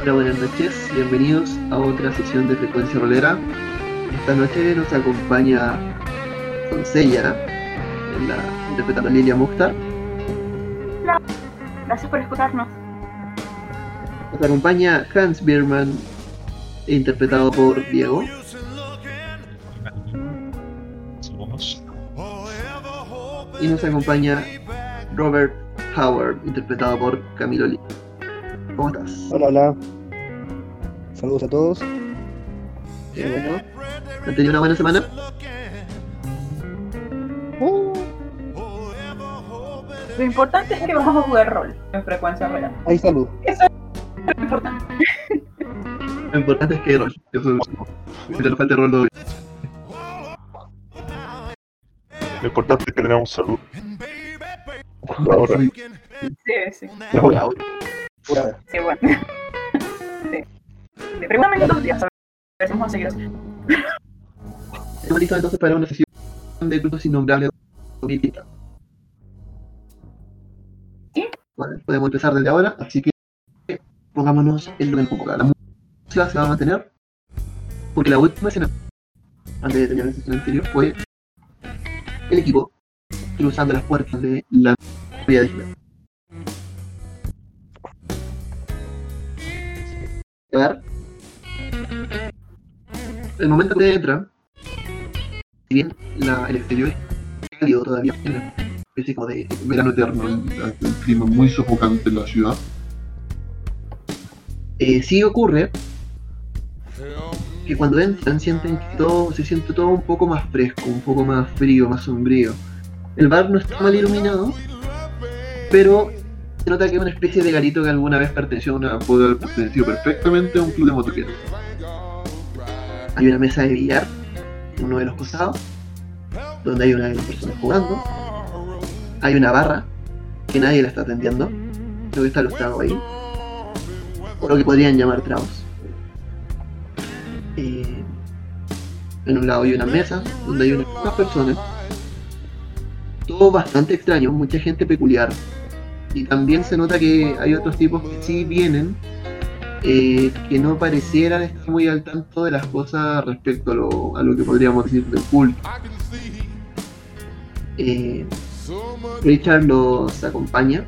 Hola, buenas noches, bienvenidos a otra sesión de Frecuencia Rolera. Esta noche nos acompaña Doncella, en la interpretando a Lilia Mukhtar. Hola, gracias por escucharnos. Nos acompaña Hans Biermann, interpretado por Diego. Y nos acompaña Robert Howard, interpretado por Camilo Lee. ¿Cómo estás? Hola, hola. Saludos a todos. Qué bueno. ¿Han tenido una buena semana? Lo importante es que vamos a jugar rol en frecuencia real. Hay salud. Eso es lo importante. Lo importante es que rol. Eso es te falta rol. Lo importante es que tengamos salud. Ahora, Sí, Sí, sí. ahora, Sí, bueno. Pregúntame en dos días, a ver si seguir así. Estamos listos entonces para una sesión de grupos innombrables 2030. ¿Sí? Vale, podemos empezar desde ahora, así que pongámonos en lo del poco. La música se va a mantener porque la última escena, antes de terminar la sesión anterior, fue el equipo cruzando las puertas de la vía de El momento que entran, si bien la, el exterior es cálido todavía, es como de verano eterno, el clima muy sofocante en la ciudad, eh, sí ocurre que cuando entran sienten que todo se siente todo un poco más fresco, un poco más frío, más sombrío. El bar no está mal iluminado, pero se nota que es una especie de garito que alguna vez perteneció a haber pertenecido perfectamente a un club de motoqueros. Hay una mesa de billar uno de los costados, donde hay una de las personas jugando. Hay una barra que nadie la está atendiendo. Creo que están los tragos ahí. O lo que podrían llamar tragos. Eh, en un lado hay una mesa donde hay unas personas. Todo bastante extraño, mucha gente peculiar. Y también se nota que hay otros tipos que sí vienen, eh, que no parecieran estar muy al tanto de las cosas respecto a lo, a lo que podríamos decir del culto. Eh, Richard los acompaña,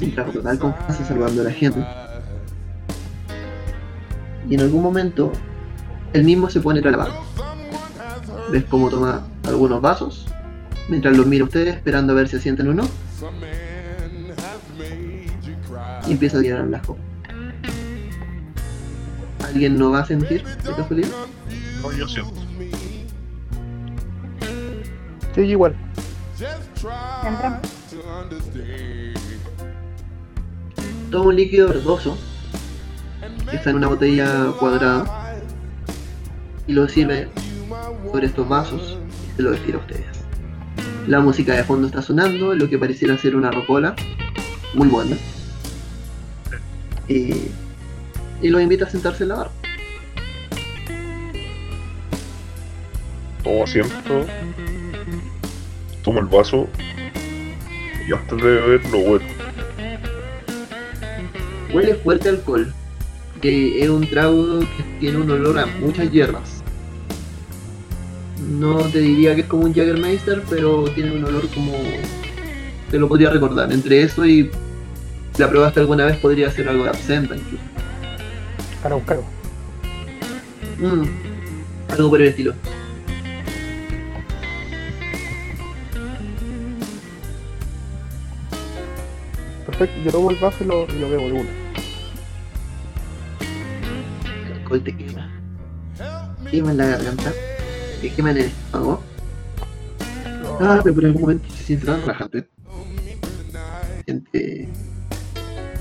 mientras con total confianza salvando a la gente. Y en algún momento, él mismo se pone a lavar. Ves cómo toma algunos vasos, mientras los mira ustedes esperando a ver si asienten o no. Y empieza a tirar las copas. ¿Alguien no va a sentir casualidad? no, yo siento. Sí, igual. Toma un líquido verdoso que está en una botella cuadrada y lo sirve sobre estos vasos y se lo estira a ustedes. La música de fondo está sonando, lo que pareciera ser una rocola muy buena. Eh, y los invita a sentarse en la barra. Tomo asiento. Tomo el vaso. Y antes de beber lo huelo. Huele fuerte alcohol, que es un trago que tiene un olor a muchas hierbas. No te diría que es como un Jägermeister, pero tiene un olor como... Te lo podría recordar. Entre eso y... La probaste alguna vez podría ser algo de absenta incluso. Para buscarlo. Mm, algo por el estilo. Perfecto, yo tomo el vaso y lo, y lo bebo de una. El alcohol te quema. Quema en la garganta. Te quema en el estómago. Ah, pero por algún momento se siente tan relajante. Se siente.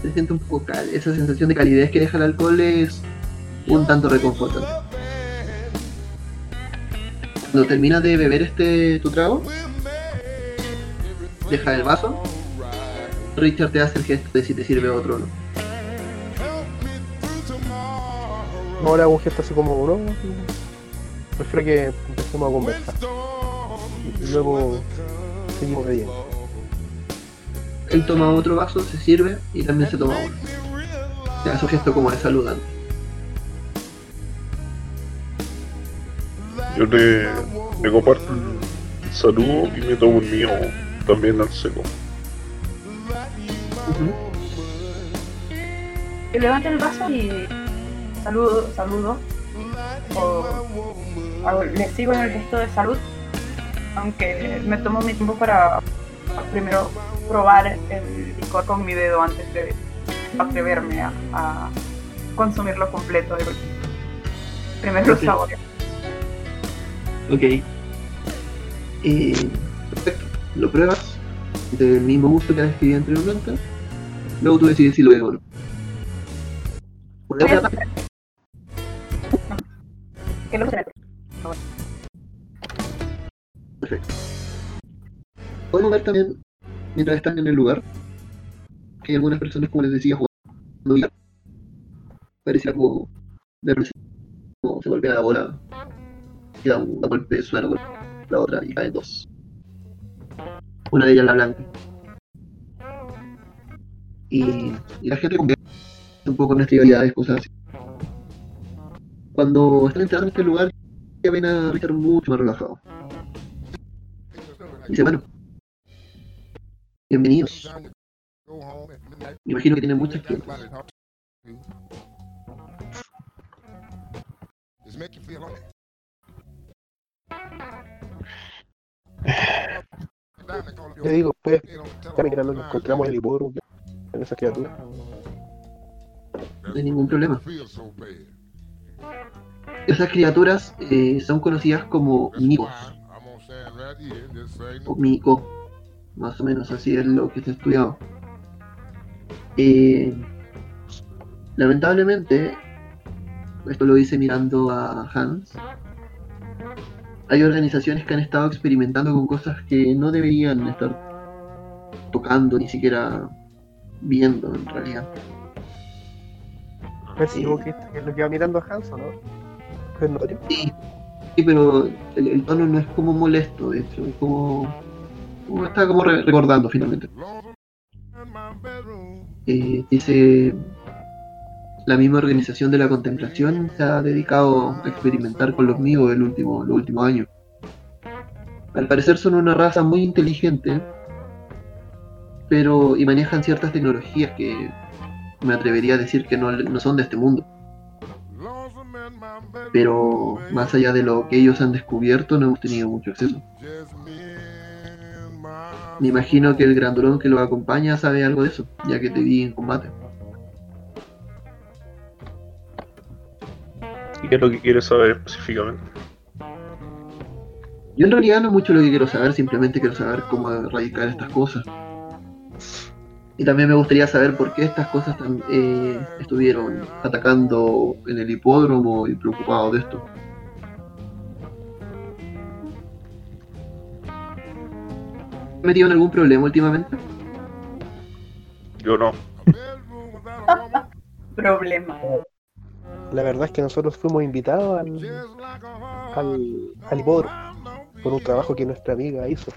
Se siente un poco cal. Esa sensación de calidez que deja el alcohol es un tanto reconfortante. Cuando terminas de beber este tu trago, deja el vaso. Richard te hace el gesto de si te sirve otro o no. Le hago un gesto así como, no, prefiero que empecemos a conversar. Y luego seguimos bebiendo. Él toma otro vaso, se sirve y también se toma uno. Ya, es un gesto como de saludante. Yo le, le comparto el saludo y me tomo el mío también al seco. Levanto el vaso y saludo, saludo. O le sigo en el gesto de salud. Aunque me tomo mi tiempo para primero probar el licor con mi dedo antes de atreverme a, a consumirlo completo. de. Primero los Ok. sabores. Ok. Eh, perfecto. Lo pruebas del mismo gusto que describí anteriormente. Luego tú decides si lo veo o no. La Que lo. Perfecto. Podemos ver también, mientras están en el lugar, que algunas personas, como les decía, jugando billar. Parecía como de como se golpea la bola, queda un golpe, suena golpe, la otra y caen dos. Una de ellas la blanca. Y, y la gente convierte un poco en las rivalidades, cosas así. Cuando están entrando en este lugar, ya ven a Richard mucho más relajado. Dice, bueno, bienvenidos. Me imagino que tienen muchas clientes. Le digo, pues, ya lo que encontramos en el hipódromo, en esa criatura. No hay ningún problema. Esas criaturas eh, son conocidas como micos, o mico, más o menos así es lo que se ha estudiado. Eh, lamentablemente, esto lo dice mirando a Hans, hay organizaciones que han estado experimentando con cosas que no deberían estar tocando, ni siquiera viendo en realidad. Percibo que es lo que va mirando a Hanson, ¿no? Sí, sí, pero el, el tono no es como molesto, de hecho, es como, como está como re- recordando finalmente. Eh, dice, la misma organización de la contemplación se ha dedicado a experimentar con los míos el último, los últimos años. Al parecer son una raza muy inteligente, pero y manejan ciertas tecnologías que me atrevería a decir que no, no son de este mundo. Pero más allá de lo que ellos han descubierto, no hemos tenido mucho acceso. Me imagino que el grandulón que los acompaña sabe algo de eso, ya que te vi en combate. ¿Y qué es lo que quieres saber específicamente? Yo en realidad no es mucho lo que quiero saber, simplemente quiero saber cómo erradicar estas cosas. Y también me gustaría saber por qué estas cosas eh, estuvieron atacando en el hipódromo y preocupados de esto. Metido en algún problema últimamente? Yo no. Problema. La verdad es que nosotros fuimos invitados al, al, al por un trabajo que nuestra amiga hizo.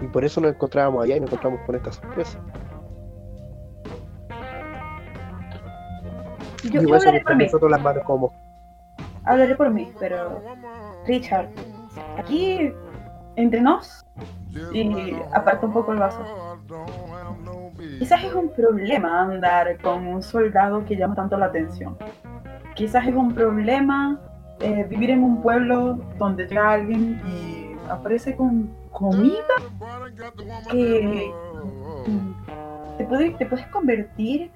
Y por eso nos encontrábamos allá y nos encontramos con esta sorpresa. Yo, y yo hablaré por mí. nosotros las manos como Hablaré por mí, pero. Richard, aquí entre nos y aparta un poco el vaso. Quizás es un problema andar con un soldado que llama tanto la atención. Quizás es un problema eh, vivir en un pueblo donde llega alguien y aparece con comida que te, puede- te puedes convertir,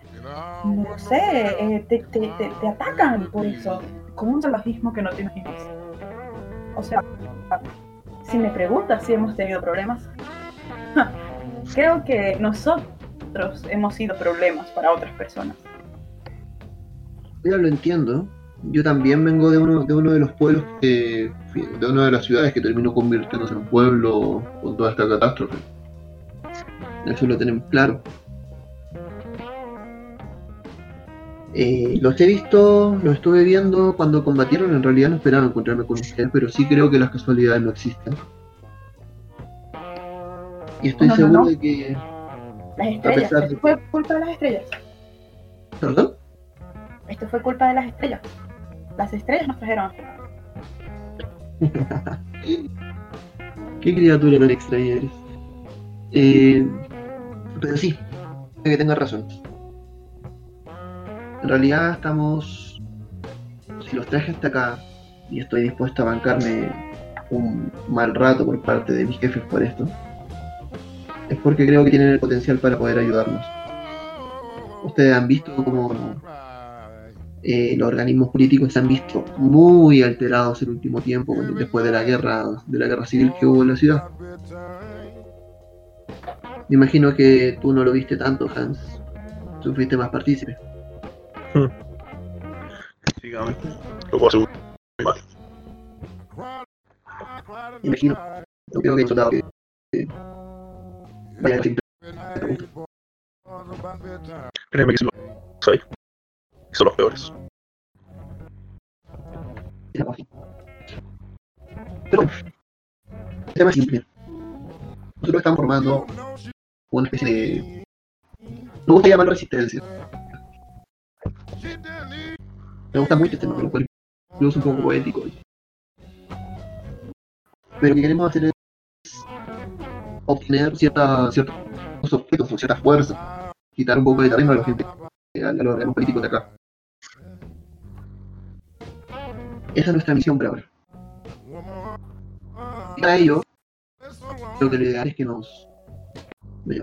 no sé, eh, te, te- te- te atacan por eso, con un salvajismo que no te imaginas. O sea, si me preguntas si hemos tenido problemas, creo que nosotros hemos sido problemas para otras personas. Ya lo entiendo. Yo también vengo de uno de, uno de los pueblos que. de una de las ciudades que terminó convirtiéndose en pueblo con toda esta catástrofe. Eso lo tenemos claro. Eh, los he visto, los estuve viendo cuando combatieron. En realidad no esperaba encontrarme con ustedes, pero sí creo que las casualidades no existen. Y estoy No, seguro no. de que Las estrellas, pesar de- fue culpa de las estrellas. ¿Perdón? Esto fue culpa de las estrellas. Las estrellas nos trajeron. Qué criatura tan extraña eres. Eh, pero sí, que tenga razón. En realidad estamos... Si los traje hasta acá y estoy dispuesto a bancarme un mal rato por parte de mis jefes por esto, es porque creo que tienen el potencial para poder ayudarnos. Ustedes han visto cómo eh, los organismos políticos se han visto muy alterados el último tiempo, después de la guerra, de la guerra civil que hubo en la ciudad. Me imagino que tú no lo viste tanto, Hans. Tú fuiste más partícipe. Básicamente. Lo puedo. Me imagino. No creo que hay soldado que, vaya a. Créeme que si los hay. Son los peores. Pero el tema es simple. Nosotros estamos formando una especie de. Me gusta llamar resistencia. Me gusta mucho este nombre, lo cual un poco poético. Pero lo que queremos hacer es obtener cierta, ciertos objetos ciertas fuerzas, quitar un poco de terreno a la gente, a, los políticos de acá. Esa es nuestra misión por ahora. Y para ello, creo que lo ideal es que nos,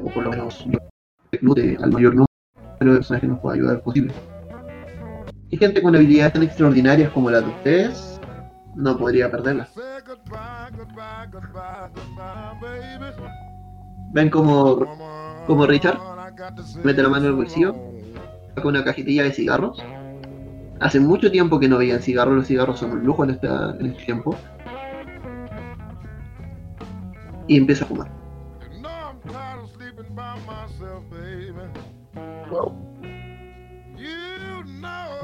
o por lo menos, reclute al mayor número de personas que nos pueda ayudar posible. Y gente con habilidades tan extraordinarias como las de ustedes, no podría perderlas. Ven como, como Richard mete la mano en el bolsillo, saca una cajetilla de cigarros. Hace mucho tiempo que no veían cigarros, los cigarros son un lujo en este tiempo. Y empieza a fumar.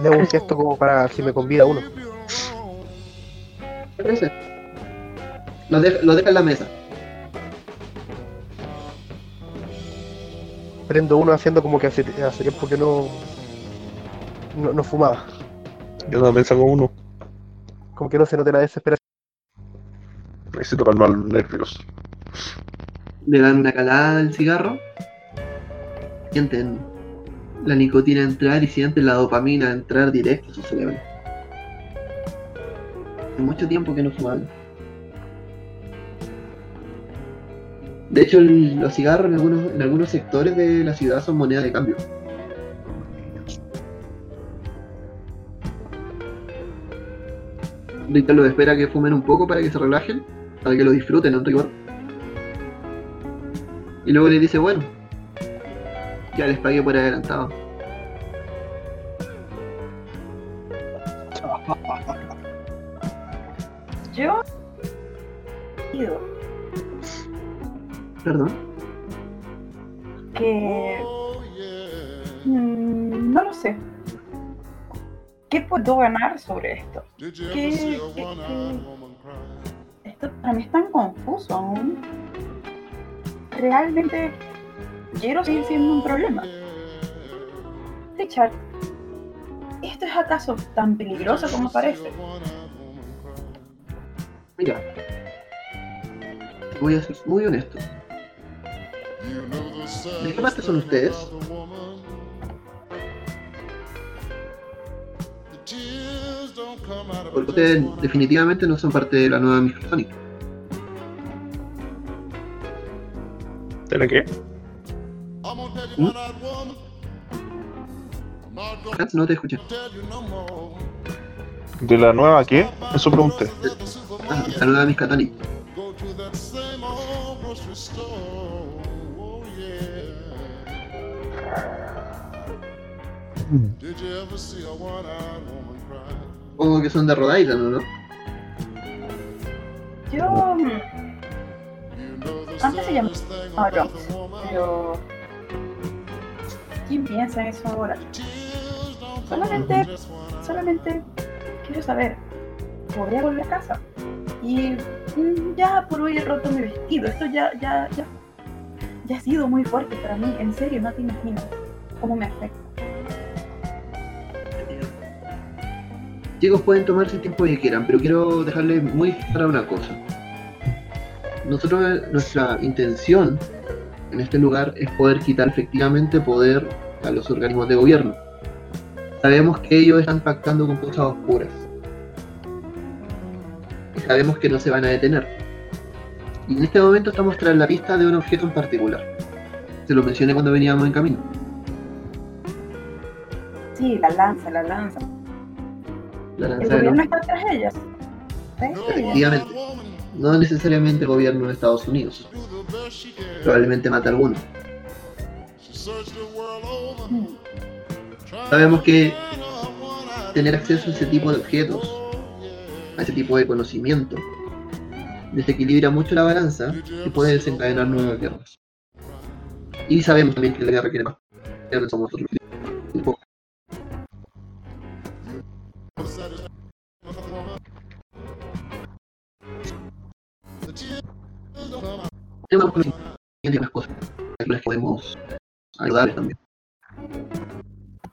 Le hago un gesto como para si me convida uno. ¿Qué parece? Lo deja, lo deja en la mesa. Prendo uno haciendo como que hace, hace tiempo que no, no, no fumaba. Yo también saco uno. Como que no se note la desesperación. Necesito calmar los nervios. Le dan una calada al cigarro. Sienten la nicotina entrar y sienten la dopamina entrar directo a su cerebro. Hace mucho tiempo que no fumaban. De hecho, los cigarros en algunos, en algunos sectores de la ciudad son moneda de cambio. Richard los espera que fumen un poco para que se relajen, para que lo disfruten en rigor. Y luego le dice, bueno, ya les pagué por adelantado. Yo. Perdón. que. mm, no lo sé. ¿Qué puedo ganar sobre esto? ¿Qué, qué- qué- Esto para mí es tan confuso aún. Realmente quiero seguir siendo un problema. Richard, ¿esto es acaso tan peligroso como parece? Mira, voy a ser muy honesto. ¿De qué parte son ustedes? Porque ustedes definitivamente no son parte de la nueva Miskatonic. ¿Tiene qué? Hans, no te escuché. ¿De la nueva qué? Eso pregunté. Ah, la nueva Miskatonic. Supongo que son de Rhode Island, ¿no? Yo. mm, Antes se llamaba Bronx, pero. ¿Quién piensa en eso ahora? Solamente. Solamente quiero saber. ¿Podría volver a casa? Y mm, ya por hoy he roto mi vestido. Esto ya, ya, ya. Ya ha sido muy fuerte para mí. En serio, no te imaginas cómo me afecta. chicos pueden tomarse el tiempo que quieran, pero quiero dejarles muy clara una cosa. Nosotros, nuestra intención en este lugar es poder quitar efectivamente poder a los organismos de gobierno. Sabemos que ellos están pactando con cosas oscuras. Y sabemos que no se van a detener. Y en este momento estamos tras la pista de un objeto en particular. Se lo mencioné cuando veníamos en camino. Sí, la lanza, la lanza. La El lanza de gobierno está tras ellas. Efectivamente. No necesariamente el gobierno de Estados Unidos. Probablemente mata a alguno. Sabemos que tener acceso a ese tipo de objetos, a ese tipo de conocimiento, desequilibra mucho la balanza y puede desencadenar nuevas guerras. Y sabemos también que la guerra quiere más. somos nosotros. De más cosas las que podemos ayudarles también.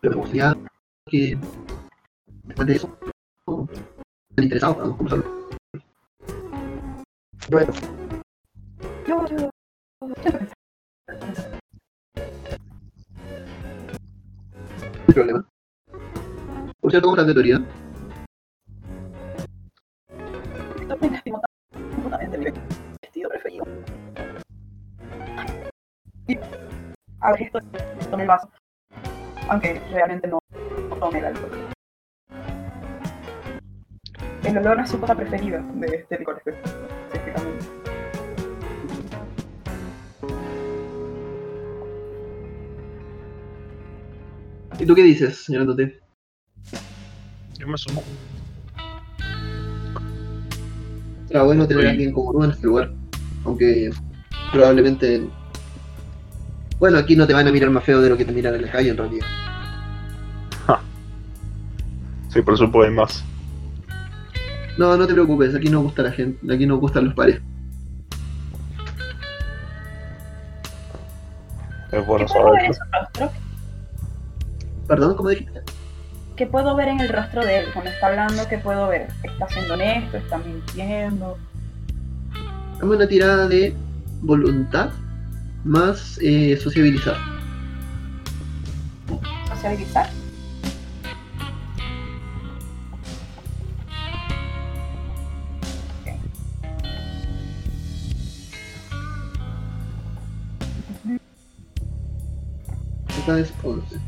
Pero me gustaría que después de eso oh, estén interesados para conversarlo. Bueno, No hay problema. Por cierto, ¿cómo estás de teoría? Y abrí esto, tomé el vaso. Aunque realmente no, no tomé el alcohol. El olor a su cosa preferida de este licor específicamente. ¿Y tú qué dices, señor Tote? Yo me sumo. Será bueno tener a alguien como tú en este lugar. Aunque probablemente. Bueno, aquí no te van a mirar más feo de lo que te miran en la calle en realidad. Sí, por eso puede más. No, no te preocupes, aquí no gusta la gente, aquí no gustan los pares. Es bueno ¿Qué puedo ver en saberlo. su? Perdón, ¿cómo dijiste? ¿Qué puedo ver en el rostro de él? Cuando está hablando, ¿qué puedo ver? ¿Está siendo honesto? ¿Está mintiendo? Dame una tirada de voluntad más eh, sociabilizar. ¿Socializar? Esta es 11.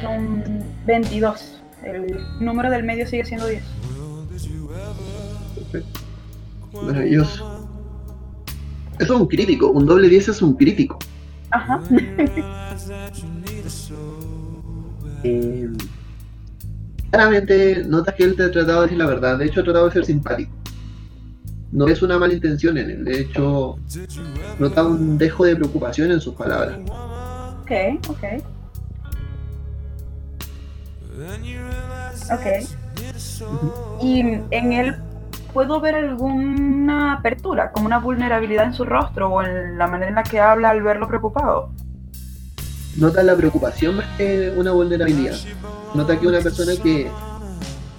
Son 22. El número del medio sigue siendo 10. Perfecto. Maravilloso. Eso es un crítico, un doble 10 es un crítico. Ajá. Eh, claramente notas que él te ha tratado de decir la verdad, de hecho ha tratado de ser simpático. No es una mala intención en él, de hecho nota un dejo de preocupación en sus palabras. ok, ok. Ok. Y en él puedo ver alguna apertura, como una vulnerabilidad en su rostro o en la manera en la que habla al verlo preocupado. Nota la preocupación más que una vulnerabilidad. Nota que una persona que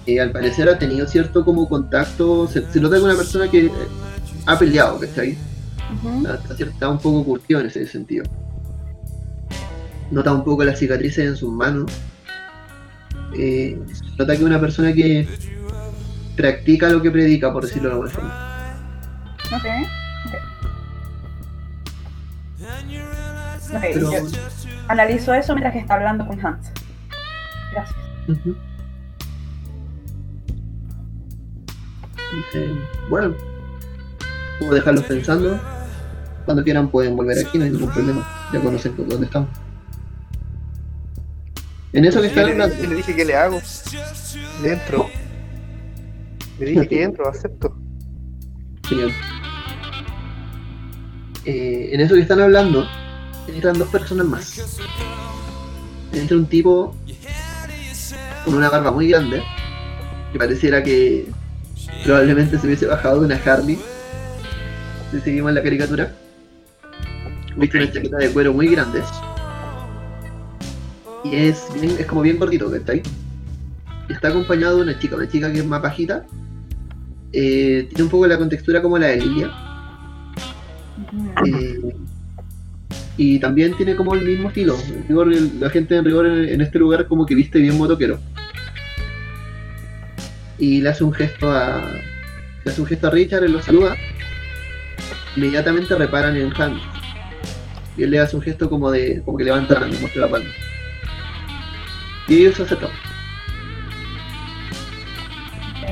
eh, al parecer ha tenido cierto como contacto, se, se nota que una persona que eh, ha peleado. Ujú. Está, está- está un poco curtido en ese sentido. Nota un poco las cicatrices en sus manos. Eh, nota que una persona que practica lo que predica, por decirlo de alguna forma. Ok, ok. Ok, Pero, yo analizo eso mientras que está hablando con Hans. Gracias. ujú. Dice, bueno, puedo dejarlos pensando. Cuando quieran pueden volver aquí, no hay ningún problema. Ya conocen por dónde estamos. En eso que yo están le, hablando. le dije que le hago. Le entro. Le dije que entro, acepto. Genial. Eh, en eso que están hablando, entran dos personas más. Entra un tipo con una barba muy grande, que pareciera que probablemente se hubiese bajado de una Harley. Si seguimos la caricatura. Viste una chaqueta de cuero muy grande. Y es, bien- es como bien cortito, ¿está ahí? está acompañado de una chica, una chica que es más bajita. Eh, tiene un poco la contextura como la de Lilia. eh, y también tiene como el mismo estilo. Rigor, la gente en rigor en, en este lugar como que viste bien motoquero. Y le hace un gesto a. Le hace un gesto a Richard, él lo saluda. Inmediatamente reparan en Hans. Y él le hace un gesto como de. como que levanta la muestra la palma. Y ellos se acercan.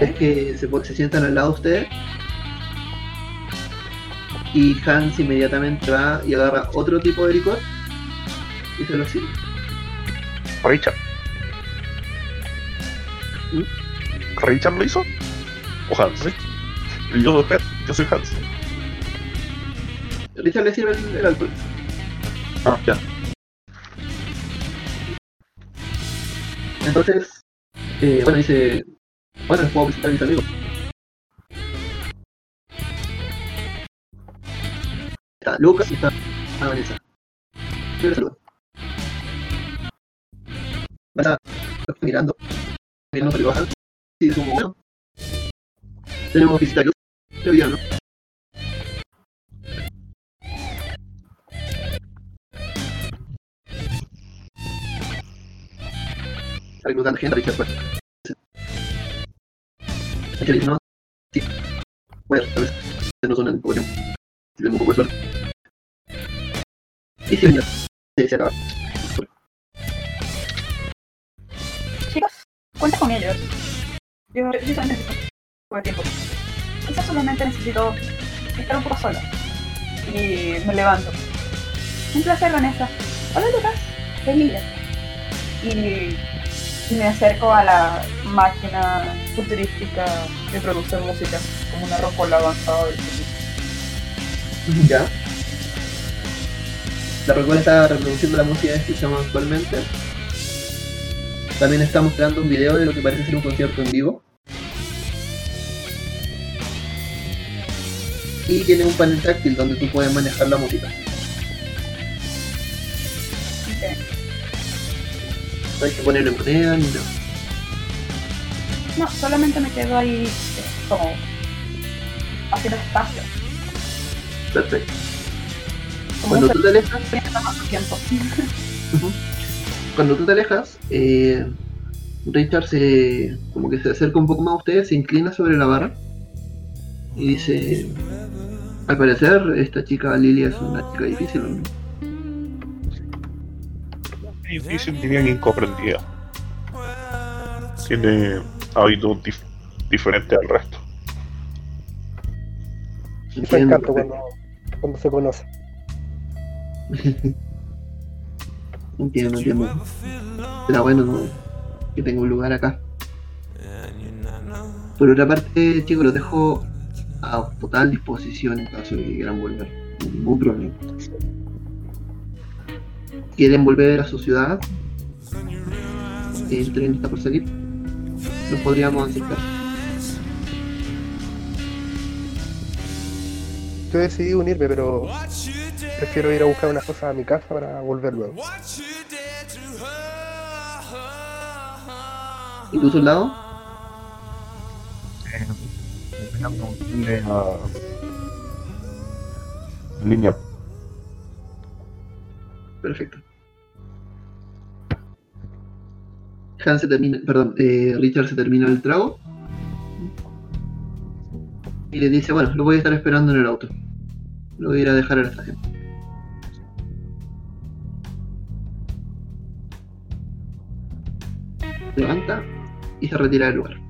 Es que se, se sientan al lado de ustedes. Y Hans inmediatamente va y agarra otro tipo de licor y se lo sirve. Richard. ¿Mm? ¿Richard lo hizo? ¿O Hans? Yo soy. Yo soy Hans. Richard le sirve el, el alcohol. Ah, ya. Entonces, eh, bueno, dice, les puedo presentar a mis amigos. Está Lucas y está Vanessa. Yo les saludo. Vanessa lo está mirando, mirando para bajar. Y es como, bueno, tenemos visitarios. Pero ¿no? Reclutando gente, Richard, pues. Dice, no, sí. Bueno, tal vez no son el Pokémon. Si tengo un poco de suerte. Y si sí, se acaba. Chicos, cuenta con ellos. Yo, yo solamente necesito poco de tiempo. Quizás solamente necesito estar un poco sola. Y me levanto. Un placer, Vanessa. Hola, Lucas. Soy y me acerco a la máquina futurística que produce música, como una rocola avanzada del futuro. Ya. La Rocola está reproduciendo la música que escuchamos actualmente. También está mostrando un video de lo que parece ser un concierto en vivo. Y tiene un panel táctil donde tú puedes manejar la música. Hay que ponerle moneda ni nada. No, solamente me quedo ahí eh, como haciendo espacio. Perfecto. Cuando tú te alejas, cuando tú te alejas, Richard se como que se acerca un poco más a ustedes, se inclina sobre la barra y dice, al parecer esta chica Lilia es una chica difícil. ¿no? Difícil, diría que incomprendida. Tiene hábitos dif- diferentes al resto. Me encanta cuando, cuando se conoce. entiendo, entiendo. Será bueno ¿no? que tenga un lugar acá. Por otra parte, chicos, los dejo a total disposición en caso de que quieran volver. No hay Ningún problema. ¿Quieren volver a su ciudad? El tren está por salir. Los podríamos acercar. Yo decidí unirme, pero prefiero ir a buscar unas cosas a mi casa para volver luego. ¿Y tu soldado? En línea. Perfecto. Eh, Richard se termina el trago. Y le dice, bueno, lo voy a estar esperando en el auto. Lo voy a ir a dejar a la estación. Levanta y se retira del lugar.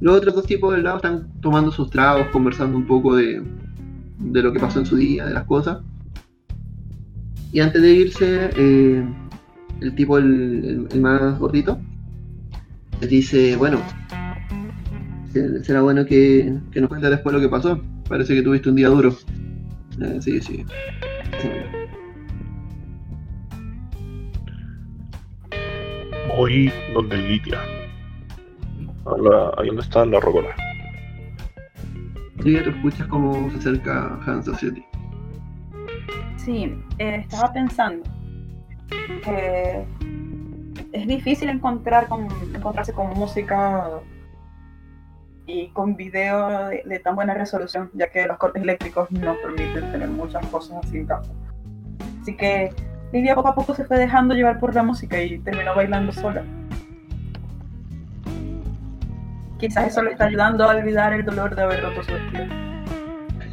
Los otros dos tipos del lado están tomando sus tragos, conversando un poco de, de lo que pasó en su día, de las cosas. Y antes de irse, eh, el tipo, el, el- el más gordito, les dice, bueno, se- será bueno que, que nos cuentes después lo que pasó. Parece que tuviste un día duro. Eh, sí, sí. Sí, Voy donde Lidia. A la- ahí donde está la rocola. Y tú escuchas cómo se acerca Hans hacia ti. Sí, eh, estaba pensando que es difícil encontrar con, encontrarse con música y con video de, tan buena resolución, ya que los cortes eléctricos no permiten tener muchas cosas así en casa. Así que Lidia poco a poco se fue dejando llevar por la música y terminó bailando sola. Quizás eso le está ayudando a olvidar el dolor de haber roto su vestido.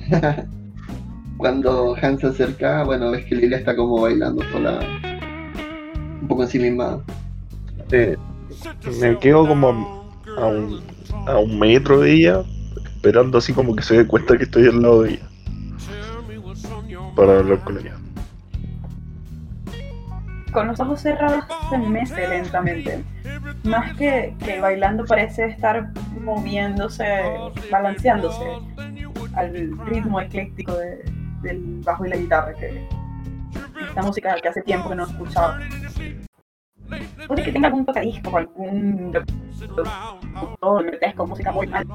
Cuando Hans se acerca, bueno, ves que Lilia está como bailando sola, poco en sí misma. Eh, me quedo como a un, a un metro de ella, esperando así como que se dé cuenta que estoy al lado de ella. Para hablar con ella. Con los ojos cerrados se mece lentamente. Más que, que bailando parece estar moviéndose, balanceándose al ritmo ecléctico de- del bajo y la guitarra, que esta música que hace tiempo que no escuchaba. Puede que tenga algún tocadisco o algún productor grotesco, música muy mal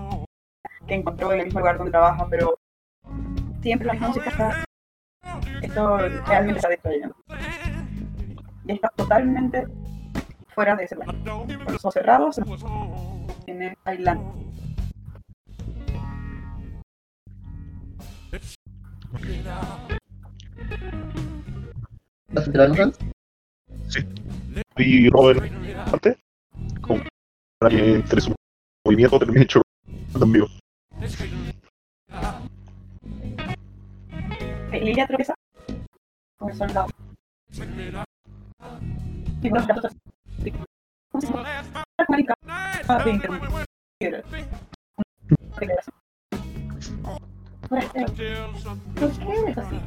que encontró en el mismo lugar donde trabaja, pero siempre la misma música está. Esto realmente está distrayendo. Y está totalmente fuera de ese plan. Con los ojos cerrados, tiene bailando. ¿Estás enterando, Hans? Y Robert antes, como para que entre su movimiento termine hecho también. Lilia tropieza con el soldado. Y los gatos si fuera marica. Ah, declaración. Fuerte. ¿Por qué es así?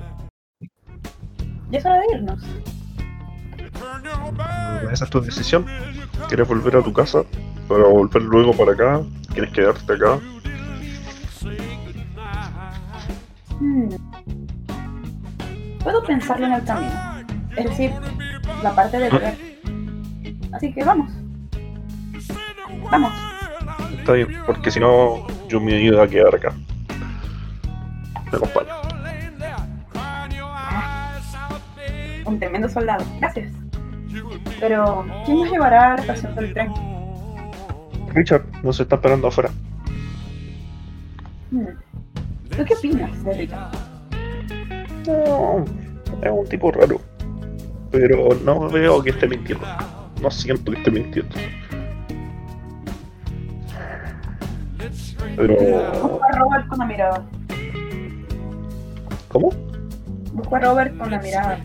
Ya es hora de irnos. Esa es tu decisión. ¿Quieres volver a tu casa para volver luego para acá? ¿Quieres quedarte acá? Hmm. Puedo pensarlo en el camino. Es decir, la parte de volver. Así que vamos. Vamos. Está bien, porque si no, yo me iba a quedar acá. Me acompaña. Un tremendo soldado. Gracias. Pero, ¿quién nos llevará a la estación del tren? Richard, nos está esperando afuera. Hmm. ¿Tú qué opinas de Richard? No, es un tipo raro. Pero no veo que esté mintiendo. No siento que esté mintiendo. Pero. Busco a Robert con la mirada. ¿Cómo? Busco a Robert con la mirada.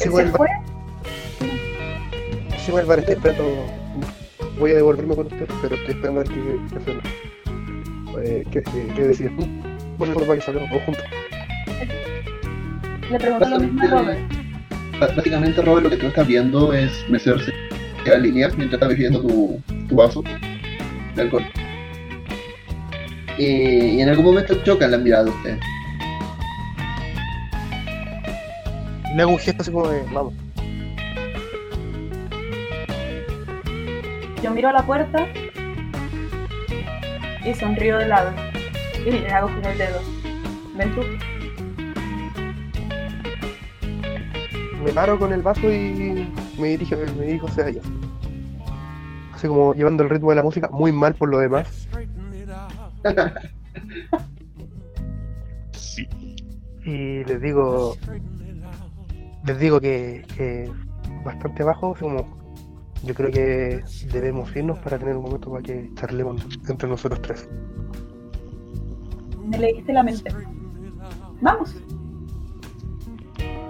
Si ¿Él se vuelva, fue? si vuelva, estoy esperando. Voy a devolverme con usted, pero estoy esperando a ver qué, qué hacer. Eh, ¿Qué, qué, qué decides tú? Bueno, para que salgamos todos juntos. Le pregunto lo mismo a Robert. Bá- Básicamente, Robert, lo que tú estás viendo es mecerse a línea mientras estás bebiendo tu, tu vaso de alcohol. Y, y en algún momento chocan las miradas de ustedes. Le hago un gesto así como de, vamos. Yo miro a la puerta y sonrío de lado. Y le hago con el dedo. Ven tú. Me paro con el vaso y me dirijo, me dirijo hacia allá. Así como llevando el ritmo de la música, muy mal por lo demás. Sí. Y les digo, les digo que, que bastante bajo, como yo creo que debemos irnos para tener un momento para que charlemos entre nosotros tres. Me leíste la mente. Vamos.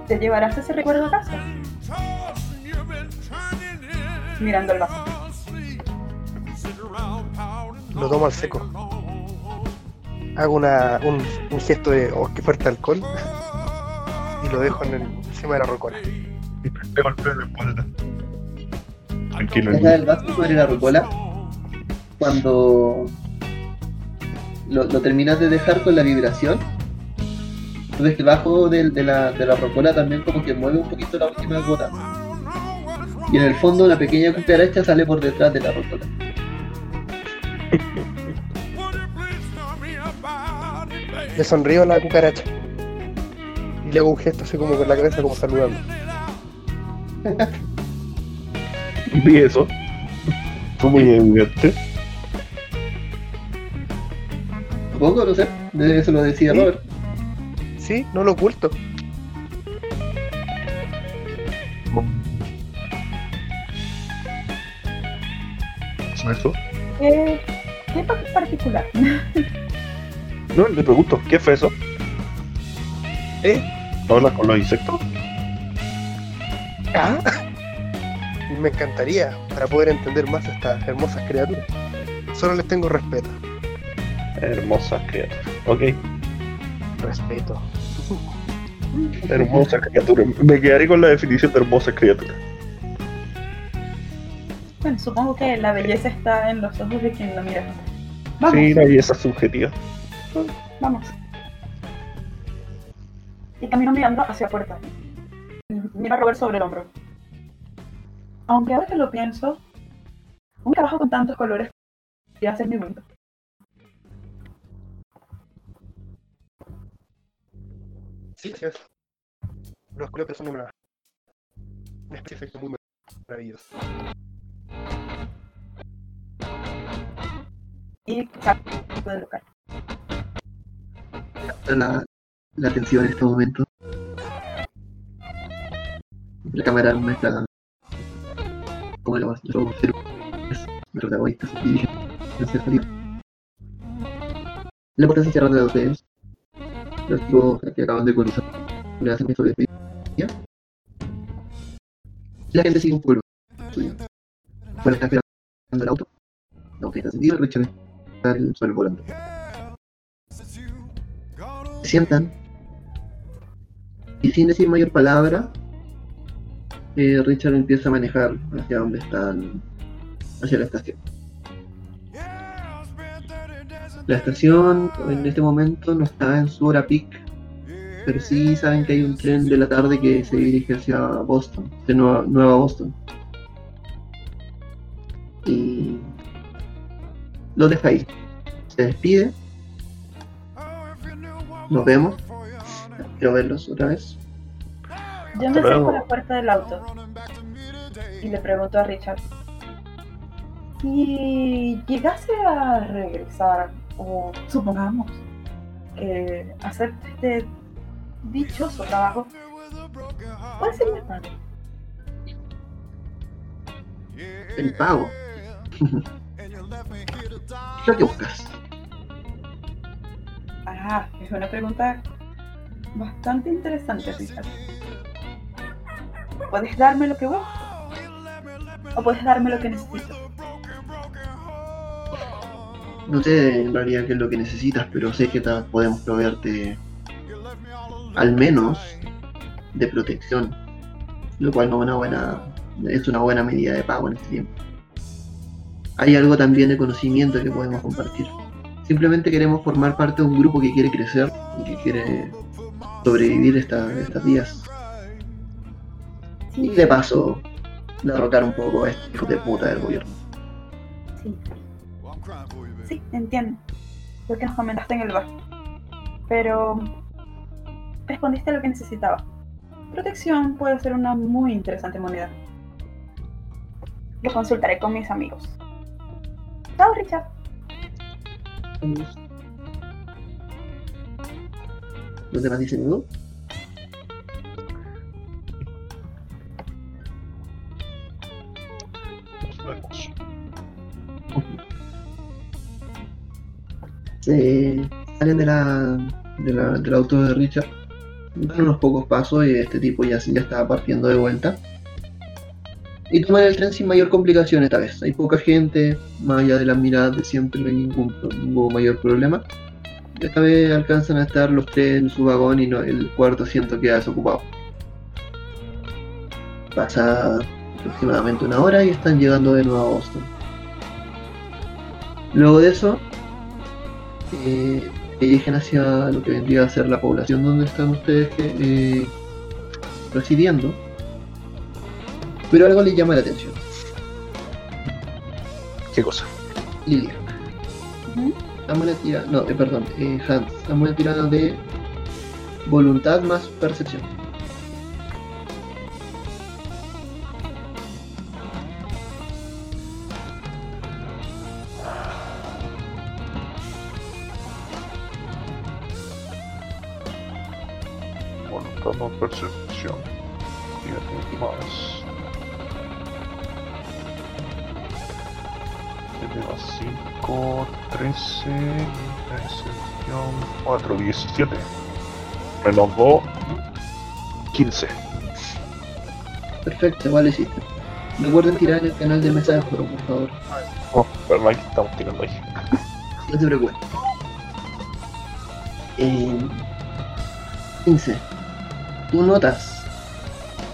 ¿Te llevarás ese recuerdo a casa? Mirando el vaso. Lo tomo al seco. Hago una, un, un gesto de, oh, qué fuerte alcohol. Y lo dejo en el- encima de la rocola. Y te golpeo en la espalda. Tranquilo, Deja el vaso sobre la rocola. Cuando lo, lo terminas de dejar con la vibración, tú ves que debajo del- de, la, de la rocola también como que mueve un poquito la última gota. Y en el fondo una pequeña cucaracha sale por detrás de la rocola. Le sonrío a la cucaracha. Y le hago un gesto así como con la cabeza como saludando. Vi eso. Fue muy evidente. Tampoco, no sé. Eso lo decía Sí. Robert. Sí, no lo oculto. Eso. ¿Qué, qué pa- particular? No, le pregunto, ¿qué fue eso? ¿Eh? ¿Hablas con los insectos? Ah. Me encantaría para poder entender más a estas hermosas criaturas. Solo les tengo respeto. Hermosas criaturas. Ok, Respeto. hermosas criaturas. Me quedaré con la definición de hermosas criaturas. Bueno, supongo que la belleza está en los ojos de quien lo mira. Vamos, Sí, la belleza subjetiva. vamos. Y camino mirando hacia la puerta. Mira a Robert sobre el hombro. Aunque ahora que lo pienso, un trabajo con tantos colores podría ser muy bonito. Sí, sí es. Los colores son una, una especie de efecto muy maravilloso. Y salgo del local. La, la atención en este momento. La cámara no está como lo más nuestro protagonista. La puerta se cierra de ustedes. Los chicos que acaban de cruzar le hacen de despedida. La gente sigue un pueblo suyo. Bueno, está esperando el auto. No, está encendido, Richard está el suelo volando. Se sientan y sin decir mayor palabra, eh, Richard empieza a manejar hacia donde están, hacia la estación. La estación en este momento no está en su hora peak, pero sí saben que hay un tren de la tarde que se dirige hacia Boston, de Nueva, Nueva Boston. Y lo deja ahí. Se despide. Nos vemos. Quiero verlos otra vez. Yo me acerco a la puerta del auto y le pregunto a Richard. Si llegase a regresar, o supongamos que acepte este dichoso trabajo, ¿cuál sería el pago? El pago. ¿Qué es lo que buscas? Ah, es una pregunta bastante interesante, Richard. ¿Puedes darme lo que busco? ¿O puedes darme lo que necesito? No sé en realidad qué es lo que necesitas, pero sé que podemos proveerte al menos de protección, lo cual no es una buena, es una buena medida de pago en este tiempo. Hay algo también de conocimiento que podemos compartir. Simplemente queremos formar parte de un grupo que quiere crecer y que quiere sobrevivir esta- estas días. Y de paso, derrocar un poco a este hijo de puta del gobierno. Sí. Sí, entiendo. Lo que nos comentaste en el bar. Pero respondiste a lo que necesitaba. Protección puede ser una muy interesante moneda. Lo consultaré con mis amigos. Chao, Richard. Los demás dicen no. Nos vemos. Se salen de la, de la- del auto de Richard. Dan unos pocos pasos y este tipo ya, ya estaba partiendo de vuelta. Y toman el tren sin mayor complicación esta vez. Hay poca gente, más allá de las miradas de siempre, no hay ningún, ningún mayor problema. Esta vez alcanzan a estar los tres en su vagón y no, el cuarto asiento queda desocupado. Pasa aproximadamente una hora y están llegando de nuevo a Boston. Luego de eso, eh, se dirigen hacia lo que vendría a ser la población donde están ustedes eh, residiendo. Pero algo les llama la atención. ¿Qué cosa? Lilia. Samuel tira, no, eh, perdón, eh, Hans, Samuel tirada de voluntad más percepción. Voluntad más percepción. Tírate más. 5, 13, percepción 4, 17. Menos 2, 15. Perfecto, igual lo hiciste. Recuerden tirar en el canal de mesa de juego, por favor. Oh, verdad que estamos tirando ahí. No te preocupes. Eh, 15. Tú notas,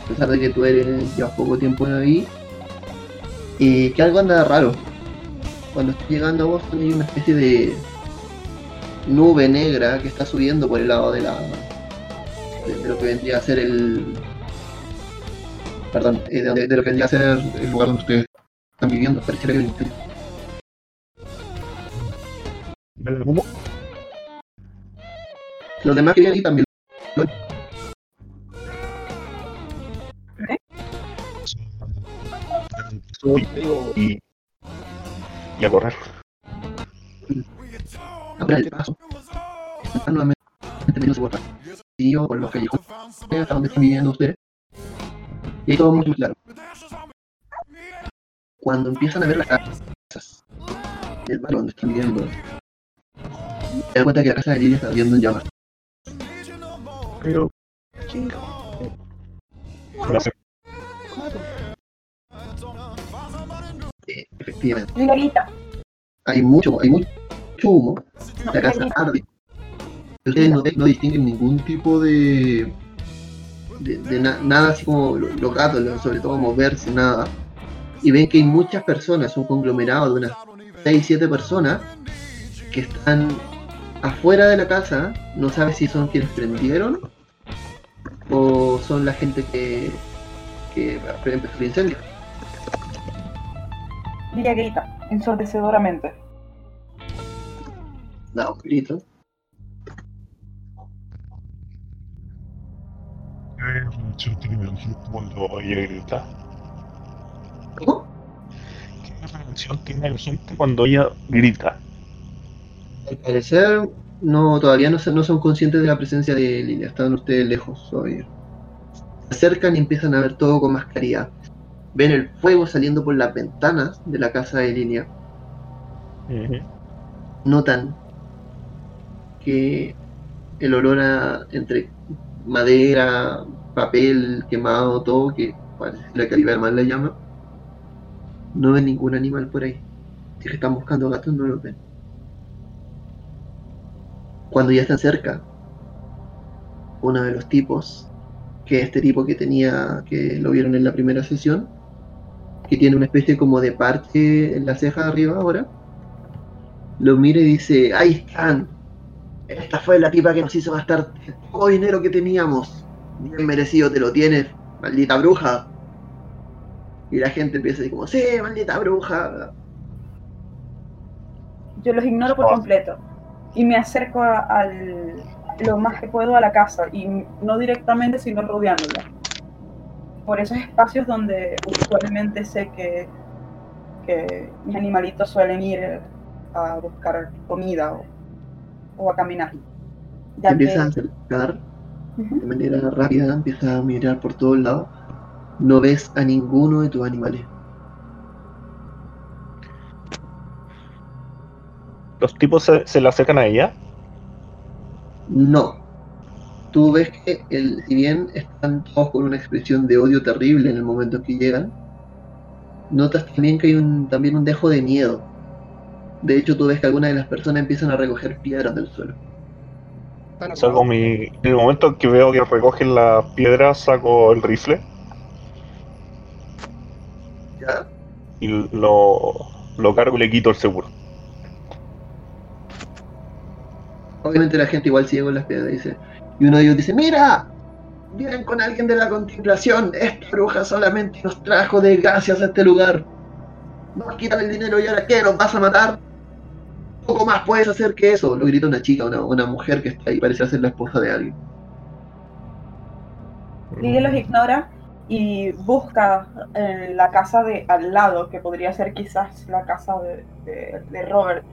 a pesar de que tú eres llevas poco tiempo ahí, eh, que algo anda raro. Cuando estás llegando a Boston hay una especie de nube negra que está subiendo por el lado de la de, de lo que vendría a ser el perdón eh, de, lo que vendría a ser el lugar donde ustedes están viviendo pareciera que los demás que vienen ahí también Uy, Digo, y, y a correr. abran el paso. Nuevamente metiéndose por el pasillo, por los callejones, hasta donde están viviendo ustedes. Y ahí todo muy claro. Cuando empiezan a ver las casas del barrio donde están viviendo, se dan cuenta que la casa de Lilia está viendo en llamas. Pero. Hace- Eh, efectivamente, hay mucho, hay mucho humo. No, La casa Ligarita. arde. Ustedes no, no distinguen ningún tipo de. de, de na- nada así como lo- los gatos, sobre todo moverse, nada. Y ven que hay muchas personas, un conglomerado de unas 6-7 personas que están afuera de la casa. No sabes si son quienes prendieron o son la gente que, que empezó el incendio. Liga grita, ensordecedoramente. Un grito. ¿Qué reacción tiene el gente cuando ella grita? ¿Cómo? ¿Qué reacción tiene la gente cuando ella grita? Al parecer, no, todavía no, se- no son conscientes de la presencia de Lilia, están ustedes lejos todavía. Se acercan y empiezan a ver todo con más claridad. Ven el fuego saliendo por las ventanas de la casa de Lilia. Notan que el olor a entre madera, papel quemado, todo, que parece la calibrar más la llama. No ven ningún animal por ahí. Si están buscando gatos, no los ven. Cuando ya están cerca, uno de los tipos, que este tipo que tenía, que lo vieron en la primera sesión, que tiene una especie como de parche en la ceja de arriba ahora, lo mira y dice, ahí están, esta fue la tipa que nos hizo gastar todo dinero que teníamos, bien merecido te lo tienes, maldita bruja. Y la gente empieza a decir como, sí, maldita bruja. Yo los ignoro por Ah. completo y me acerco a- al lo más que puedo a la casa y no directamente sino rodeándola. Por esos espacios donde usualmente sé que, que mis animalitos suelen ir a buscar comida o, o a caminar. Ya que- empieza a acercar de manera rápida, empieza a mirar por todos lados. No ves a ninguno de tus animales. ¿Los tipos se, se le acercan a ella? No. Tú ves que el, si bien están todos con una expresión de odio terrible en el momento en que llegan, notas también que hay un, también un dejo de miedo. De hecho, tú ves que algunas de las personas empiezan a recoger piedras del suelo. Saco mi. En el momento en que veo que recogen las piedras, saco el rifle ¿Ya? y lo, lo cargo y le quito el seguro. Obviamente la gente igual sigue con las piedras, dice. Y uno de ellos dice, mira, vienen con alguien de la contemplación. Esta bruja solamente nos trajo desgracias a este lugar. Nos quitan el dinero y ahora qué, nos vas a matar. Poco más puedes hacer que eso, lo grita una chica, una, una mujer que está ahí, parece ser la esposa de alguien. Lidia los ignora y busca en la casa de al lado, que podría ser quizás la casa de- de Robert,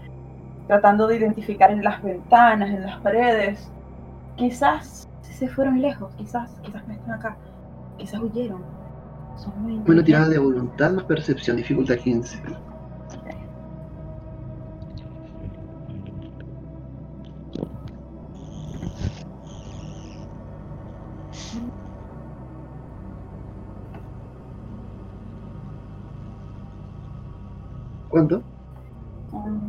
tratando de identificar en las ventanas, en las paredes, quizás se fueron lejos, quizás, quizás no están acá. Quizás huyeron. Son muy Bueno, tirada de voluntad más percepción, dificultad 15. ¿Cuánto? Mm.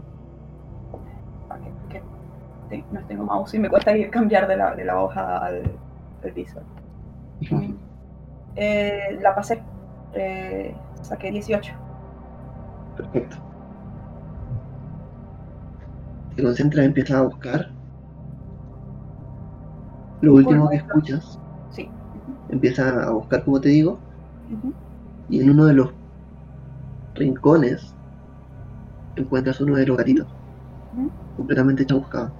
No tengo mouse y me cuesta ir cambiar de la, de la hoja al, al visual. Mm. Eh, la pasé. Eh, saqué 18. Perfecto. Te concentras, empiezas a buscar. Lo último que escuchas, Sí. empiezas a buscar, como te digo, y en uno de los rincones encuentras uno de los gatitos, completamente chamuscado.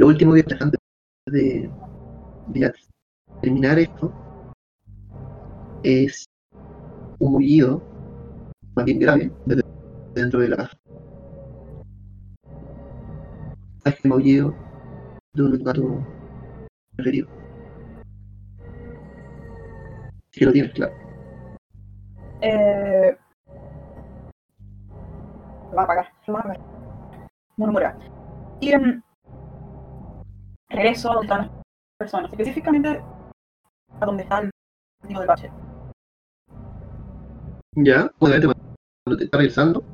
Lo último que antes de, de terminar esto es un mullido, más bien grave, dentro de la casa. Es el maullido de un gato preferido. Si lo tienes claro. Eh, va a apagar, va a apagar. Murmura. Y em, regreso a donde están las personas, específicamente a donde está el niño del bache. Ya, obviamente cuando te está regresando,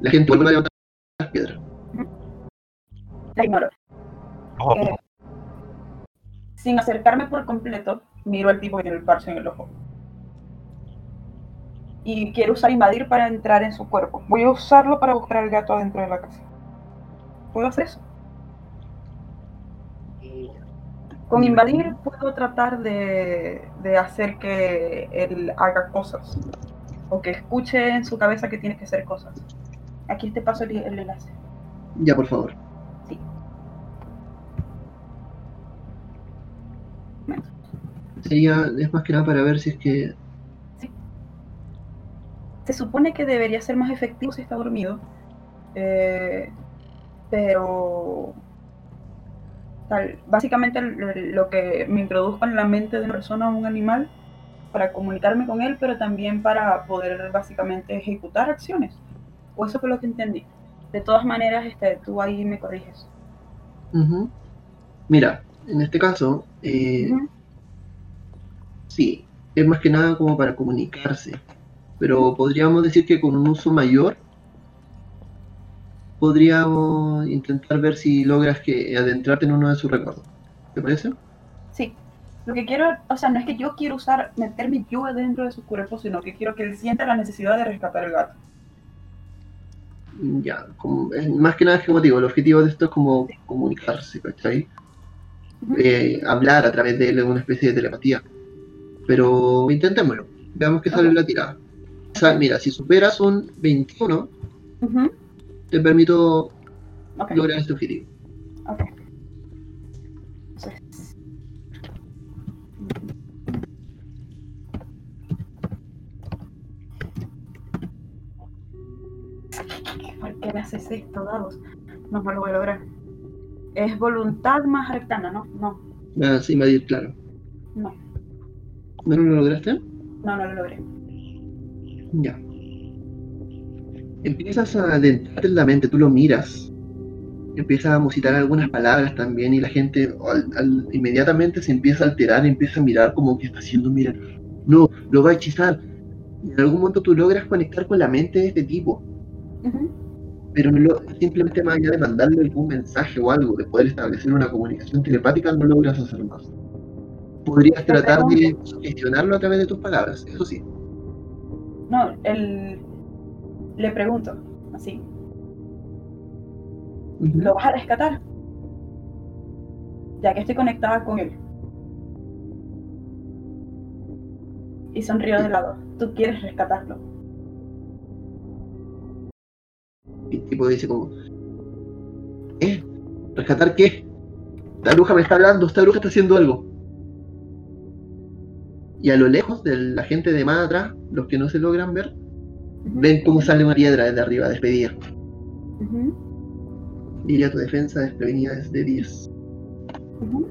la gente vuelve a levantar las piedras. La ignoro. Oh, Eh, sin acercarme por completo, miro al tipo que tiene el parche en el ojo. Y quiero usar invadir para entrar en su cuerpo. Voy a usarlo para buscar al gato adentro de la casa. ¿Puedo hacer eso? Con invadir puedo tratar de, de hacer que él haga cosas. O que escuche en su cabeza que tiene que hacer cosas. Aquí te paso el, el enlace. Ya, por favor. Sí. Sería, es más que nada para ver si es que Se supone que debería ser más efectivo si está dormido. eh, pero. Tal, básicamente lo- que me introduzco en la mente de una persona o un animal para comunicarme con él, pero también para poder básicamente ejecutar acciones. O eso fue lo que entendí. De todas maneras, este, tú ahí me corriges. Mira, en este caso, eh, sí, es más que nada como para comunicarse. Pero podríamos decir que con un uso mayor, podríamos intentar ver si logras que adentrarte en uno de sus recuerdos. ¿Te parece? Sí. Lo que quiero, o sea, no es que yo quiero usar, meterme yo dentro de su cuerpo, sino que quiero que él sienta la necesidad de rescatar el gato. Ya, como- es más que nada digo, el objetivo de esto es como comunicarse, ¿cachai? Ujú. Eh, hablar a través de él en una especie de telepatía. Pero intentémoslo, veamos qué sale la tirada. O sea, mira, si superas un 21, Ujú. Te permito lograr este objetivo. Ok. Entonces. ¿Por qué me haces esto, dados? No me lo voy a lograr. Es voluntad más arcana, ¿no? No, Ah, sí, Madir, claro. no, ¿No lo lograste? no, no lo logré. Ya. Empiezas a adentrarte en la mente, tú lo miras. Empiezas a musitar algunas palabras también y la gente al- al- inmediatamente se empieza a alterar, empieza a mirar como que está haciendo, mira, no, lo va a hechizar. Y en algún momento tú logras conectar con la mente de este tipo, pero no lo- simplemente más allá de mandarle algún mensaje o algo, de poder establecer una comunicación telepática, no logras hacer más. Podrías tratar de gestionarlo a través de tus palabras, eso sí. No, el... le pregunto, así. ¿lo vas a rescatar? Ya que estoy conectada con él. Y sonrío de lado. Tú quieres rescatarlo. Y tipo dice como, ¿eh? ¿Rescatar qué? Esta bruja me está hablando, esta bruja está haciendo algo. Y a lo lejos de la gente de más atrás, los que no se logran ver, ven cómo sale una piedra desde arriba, despedida. ujú. Diría tu defensa desprevenida es de 10. Ujú.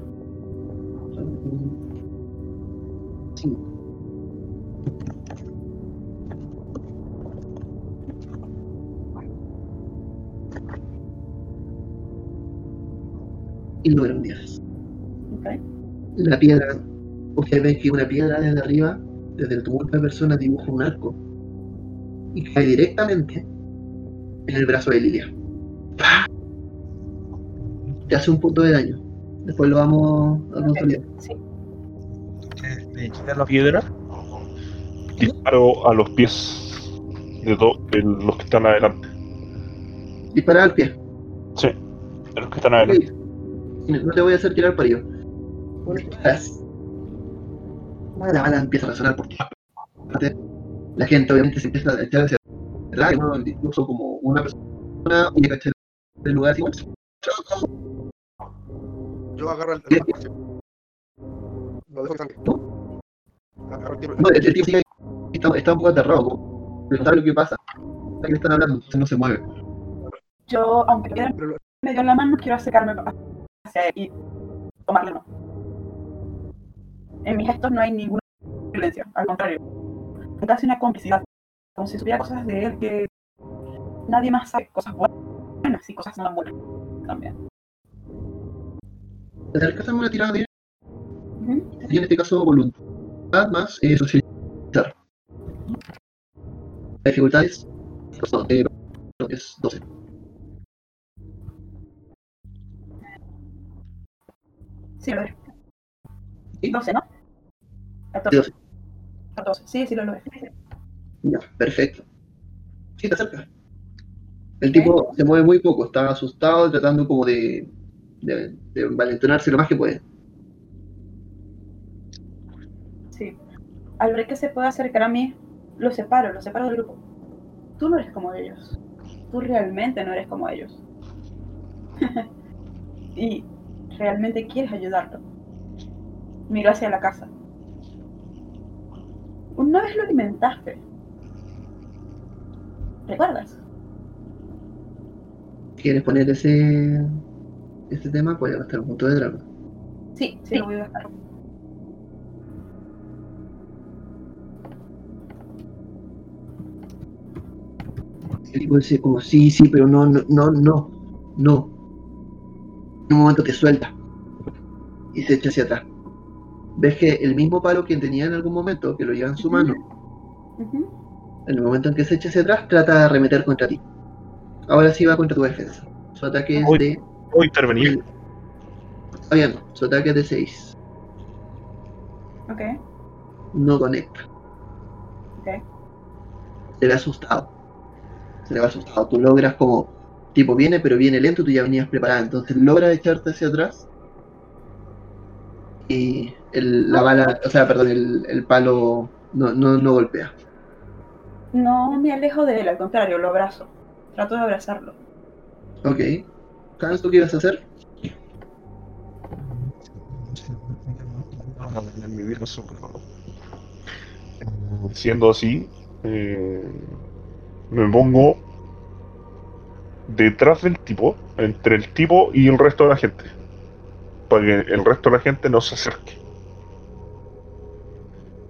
Cinco. Y logra un 10. Ok. La piedra, ustedes ven que una piedra desde arriba, desde el tumulto de personas, dibuja un arco y cae directamente en el brazo de Lilia. ¡Pah! Te hace un punto de daño. Después lo vamos a consolidar. Sí. Le quita la piedra. Disparo a los pies de, to- de los que están adelante. Dispara al pie. Sí, de los que están adelante. No te voy a hacer tirar para ello. Disparas. La bala empieza a resonar por ti. La gente obviamente se empieza a echar hacia atrás, ¿no? incluso como una persona y cachar el lugar así. Yo agarro el, ¿Qué? el Lo dejo que sangre. Agarro el tiro. No, el, el tío sigue ahí, está, está un poco aterrado, como, pero no sabe lo que pasa. Sabe que le están hablando, entonces no se mueve. Yo, aunque Pero me dio en la mano, quiero acercarme hacia él y tomarle no. En mis gestos no hay ninguna violencia, al contrario. Casi una complicidad, como si supiera cosas de él que nadie más sabe, cosas buenas y cosas no tan buenas también. Te acercas a una tirada de Ujú. y en este caso voluntad más eh, socializar. La dificultad es, no, eh, no, es 12. Sí, logré. ¿Sí? 12, ¿no? 12. 14. 14. Sí, sí, lo logré. Ya, perfecto. Sí, te acercas. El tipo se mueve muy poco, está asustado, tratando como de, de, de valentonarse lo más que puede. Sí. Al ver que se puede acercar a mí, lo separo, lo separo del grupo. Tú no eres como ellos. Tú realmente no eres como ellos. y realmente quieres ayudarlo. Miro hacia la casa. Una vez lo alimentaste. ¿Recuerdas? ¿Quieres poner ese, ese tema? Puede gastar un punto de drama. Sí, sí, lo voy a gastar. El tipo dice como, sí, sí, pero no, no, no, no, no. En un momento te suelta y se echa hacia atrás. Ves que el mismo palo que tenía en algún momento, que lo lleva en su mano, en el momento en que se echa hacia atrás, trata de arremeter contra ti. Ahora sí va contra tu defensa. Su ataque es de... Puedo intervenir. Está bien, su ataque es de 6. Ok, No conecta. ok. Se ve asustado. Se le va asustado. Tú logras como... Tipo, viene, pero viene lento, tú ya venías preparada. Entonces logras echarte hacia atrás. Y el, la bala, o sea, perdón, el, el palo no, no, no golpea. No me alejo de él, al contrario, lo abrazo. Trato de abrazarlo. Ok. ¿Sabes tú qué ibas a hacer? En mi vida. Eh, Siendo así, eh, me pongo detrás del tipo, entre el tipo y el resto de la gente, para que el resto de la gente no se acerque.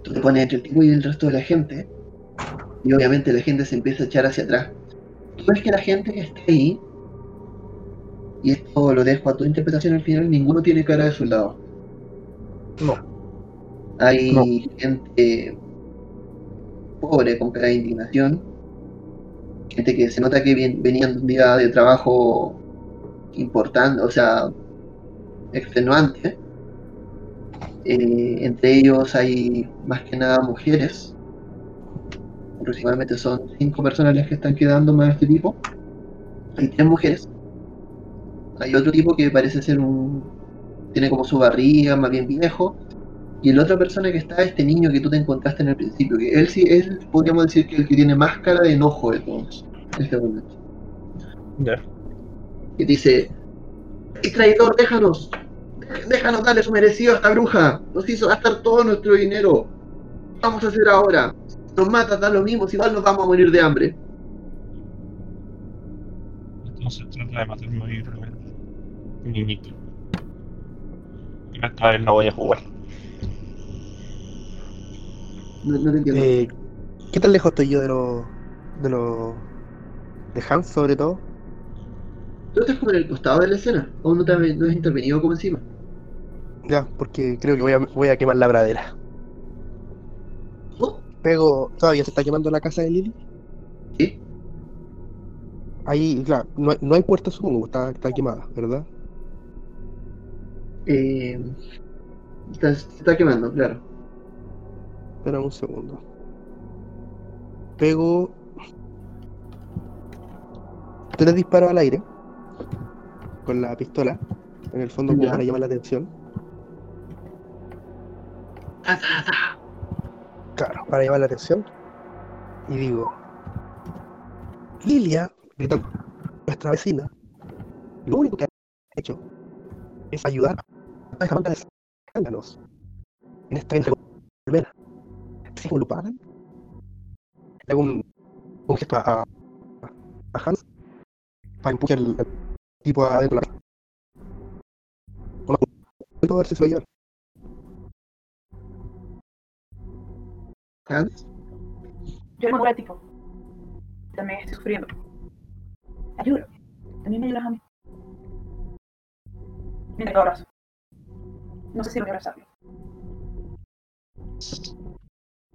Tú te pones entre el tipo y el resto de la gente. Y obviamente la gente se empieza a echar hacia atrás. Tú ves que la gente que está ahí, y esto lo dejo a tu interpretación al final, ninguno tiene cara de soldado. No. Hay No. gente pobre con cara de indignación. Gente que se nota que venían de un día de trabajo importante, o sea, extenuante. Eh, entre ellos hay más que nada mujeres. Aproximadamente son cinco personas las que están quedando más de este tipo. Hay tres mujeres. Hay otro tipo que parece ser un. tiene como su barriga, más bien viejo. Y la otra persona que está, este niño que tú te encontraste en el principio, que él sí es, podríamos decir que el que tiene más cara de enojo de todos en este momento. Ya. Que dice: ¡Ey, traidor, déjanos! Déjanos darle su merecido a esta bruja. Nos hizo gastar todo nuestro dinero. ¿Qué vamos a hacer ahora? Nos matas, da lo mismo, si igual nos vamos a morir de hambre. Entonces trata trata de matarme ahí otra vez. Niñito. Esta vez no voy a jugar. No, no te entiendo. Eh, ¿Qué tan lejos estoy yo de los. de los. de Hans, sobre todo? ¿Tú estás como en el costado de la escena? ¿O no, te no has intervenido como encima? Ya, porque creo que voy a, voy a quemar la pradera. ¿Oh? Pego. ¿Todavía se está quemando la casa de Lily? ¿Sí? Ahí, claro, no, hay- no hay puerta, supongo, está, está quemada, ¿verdad? Eh, está, está quemando, claro. Espera un segundo. Pego. Tres disparos al aire. Con la pistola. En el fondo, como Ya. para llamar la atención. Claro, para llamar la atención. Y digo. Lilia, gritando, nuestra vecina, lo único que ha hecho es ayudar a esa banda de escándalos en esta guerra colmena. Si lo pagan, le hago un, un gesto a, a, Hans para que empuje tipo adentro de la No me acuerdo a ver si se lo llevan. Hans, Yo no al tipo. También estoy sufriendo. Ayúdame. También me ayudas a mí. Mira, te abrazo. No sé si voy a abrazarlo.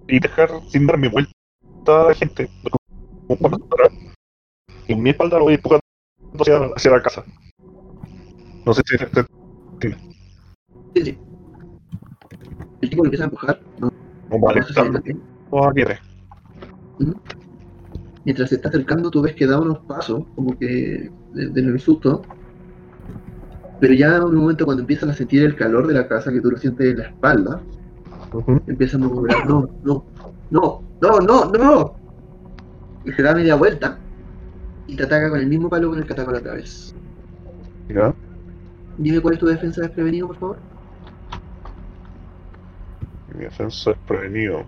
Y dejar sin darme vuelta a la gente. Como cuando atrás. Y en mi espalda lo voy empujando hacia, hacia la casa. No sé si se se- sí, sí. El tipo lo empieza a empujar. No, no vale, quiere. Mientras se está acercando, tú ves que da unos pasos, como que de, de el susto. Pero ya en un momento cuando empiezan a sentir el calor de la casa, que tú lo sientes en la espalda, empiezan a murmurar, no, no, no, no, no, no. Y se da media vuelta y te ataca con el mismo palo con el que atacó la otra vez. Ya. Dime cuál es tu defensa desprevenido, por favor. Mi defensa es prevenido.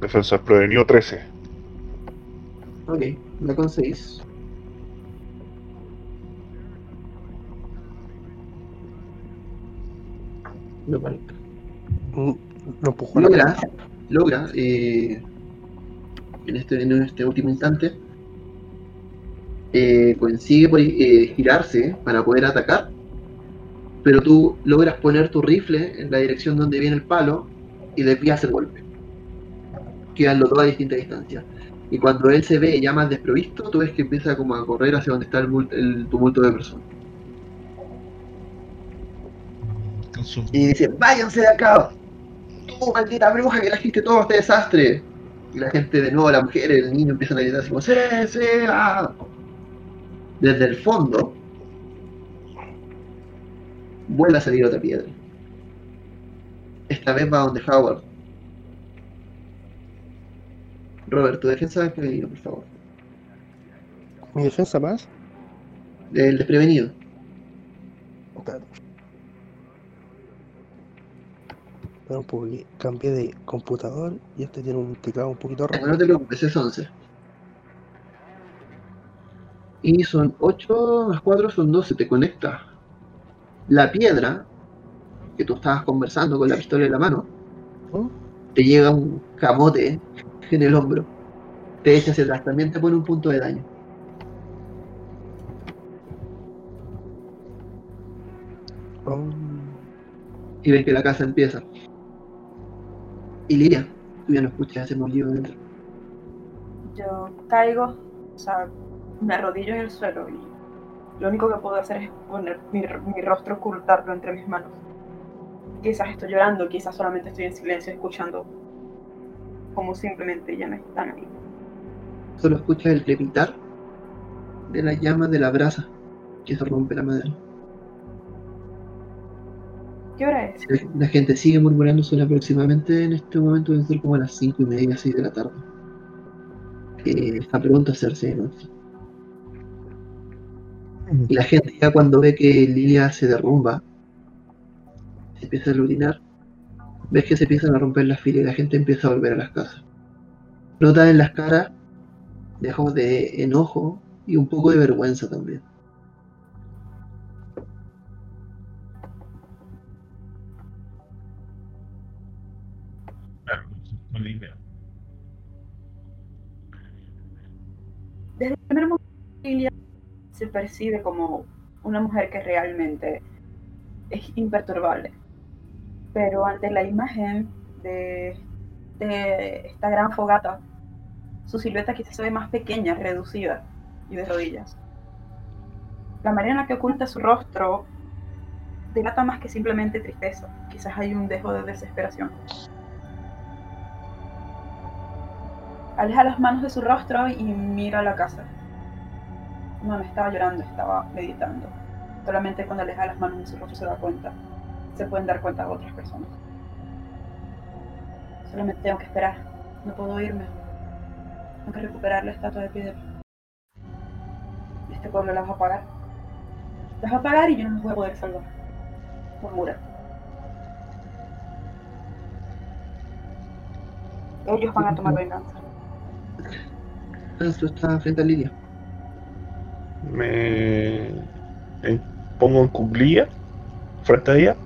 Defensa es prevenido 13. Ok, la con 6. Lo. Mm, Lo empujó a la logra, logra eh, en, este, en este último instante, eh, consigue por- eh, girarse para poder atacar, pero tú logras poner tu rifle en la dirección donde viene el palo y desvías el golpe. Quedan los dos a distinta distancia. Y cuando él se ve ya más desprovisto, tú ves que empieza como a correr hacia donde está el, mul- el tumulto de personas. Y dice, váyanse de acá. Tú, maldita bruja, que trajiste todo este desastre. Y la gente de nuevo, la mujer, el niño empiezan a gritar así como, ¡Sí, sí, ah". Desde el fondo, vuelve a salir otra piedra. Esta vez va donde Howard. Robert, tu defensa desprevenido, por favor. Mi defensa más. El desprevenido. Espérate. Espera un poco, que cambié de computador y este tiene un teclado un poquito raro. No te preocupes, es 11. Y son 8 más 4 son 12, te conecta. La piedra, que tú estabas conversando con la pistola en la mano, ¿Mm? te llega un camote en el hombro. Te echa hacia atrás, también te pone un punto de daño. Oh, Y ves que la casa empieza. Y Lilia, tú ya no escuchas ese molido dentro. Yo caigo, o sea, me arrodillo en el suelo y lo único que puedo hacer es poner mi, mi rostro, ocultarlo entre mis manos. Quizás estoy llorando, quizás solamente estoy en silencio escuchando como simplemente ya no están ahí. Solo escuchas el crepitar de la llama de la brasa que se rompe la madera. ¿Qué hora es? La gente sigue murmurando son aproximadamente en este momento deben ser como las 5 y media, 6 de la tarde. Que está pronto a hacerse de noche. Y la gente ya cuando ve que Lilia se derrumba, se empieza a aglutinar, ves que se empiezan a romper las filas y la gente empieza a volver a las casas. Nota en las caras Dejo de enojo y un poco de vergüenza también. Desde el primer momento, Lilia se percibe como una mujer que realmente es imperturbable. Pero ante la imagen de, esta gran fogata, su silueta quizás se ve más pequeña, reducida y de rodillas. La la que oculta su rostro delata más que simplemente tristeza. Quizás hay un dejo de desesperación. Aleja las manos de su rostro y mira la casa. No, no estaba llorando, estaba meditando. Solamente cuando aleja las manos de su rostro se da cuenta. Se pueden dar cuenta otras personas. Solamente tengo que esperar. No puedo irme. Tengo que recuperar la estatua de piedra. Este pueblo la va a pagar. Las va a pagar y yo no me voy a poder salvar. Murmura. Ellos van a tomar venganza. Esto está frente a Lidia. Me pongo en cuclilla frente a ella.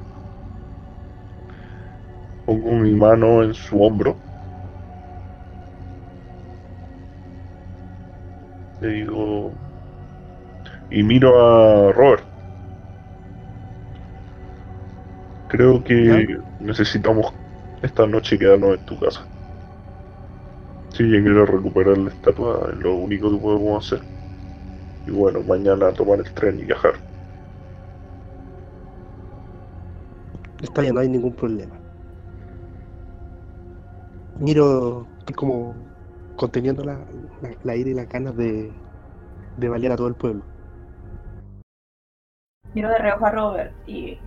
Pongo mi mano en su hombro. Le digo. Y miro a Robert. Creo que necesitamos esta noche quedarnos en tu casa. Si ella quiere recuperar la estatua, es lo único que podemos hacer. Y bueno, mañana tomar el tren y viajar. Está bien, no hay ningún problema. Miro, estoy como conteniendo la, la, la ira y las ganas de, de balear a todo el pueblo. Miro de reojo a Robert y,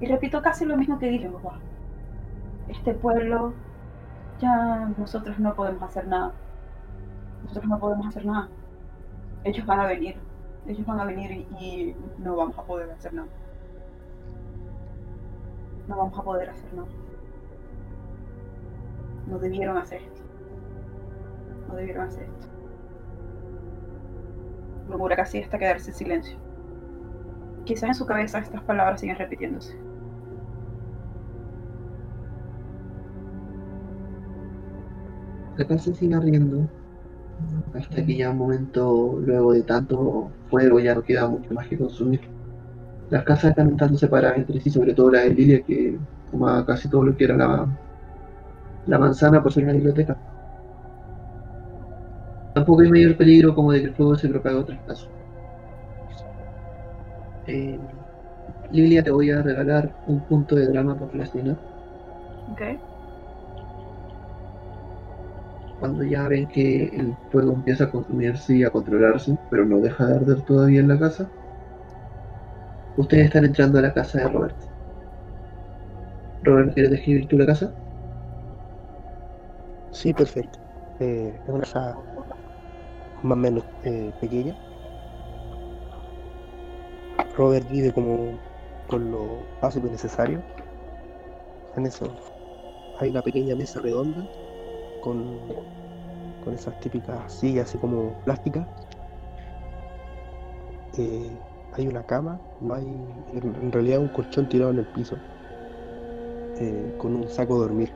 y repito casi lo mismo que dije baja. Este pueblo, ya nosotros no podemos hacer nada. Nosotros no podemos hacer nada. Ellos van a venir. Ellos van a venir y, no vamos a poder hacer nada. No vamos a poder hacer nada. No debieron hacer esto. No debieron hacer esto. Murmura casi hasta quedarse en silencio. Quizás en su cabeza estas palabras siguen repitiéndose. La casa sigue ardiendo hasta que ya un momento, luego de tanto fuego, ya no queda mucho más que consumir. Las casas están un tanto separadas entre sí, sobre todo la de Lilia, que toma casi todo lo que era la, la manzana por ser una biblioteca. Tampoco hay mayor peligro como de que el fuego se propague a otras casas. Eh, Lilia, te voy a regalar un punto de drama por la escena. ¿Ok? Cuando ya ven que el fuego empieza a consumirse y a controlarse, pero no deja de arder todavía en la casa, ustedes están entrando a la casa de Robert. Robert, ¿quieres describir tú la casa? Sí, perfecto. Eh, es una casa más o menos eh, pequeña. Robert vive como con lo básico y necesario. En eso hay una pequeña mesa redonda con, con esas típicas sillas así como plásticas. Eh, hay una cama, no hay en, realidad un colchón tirado en el piso eh, con un saco de dormir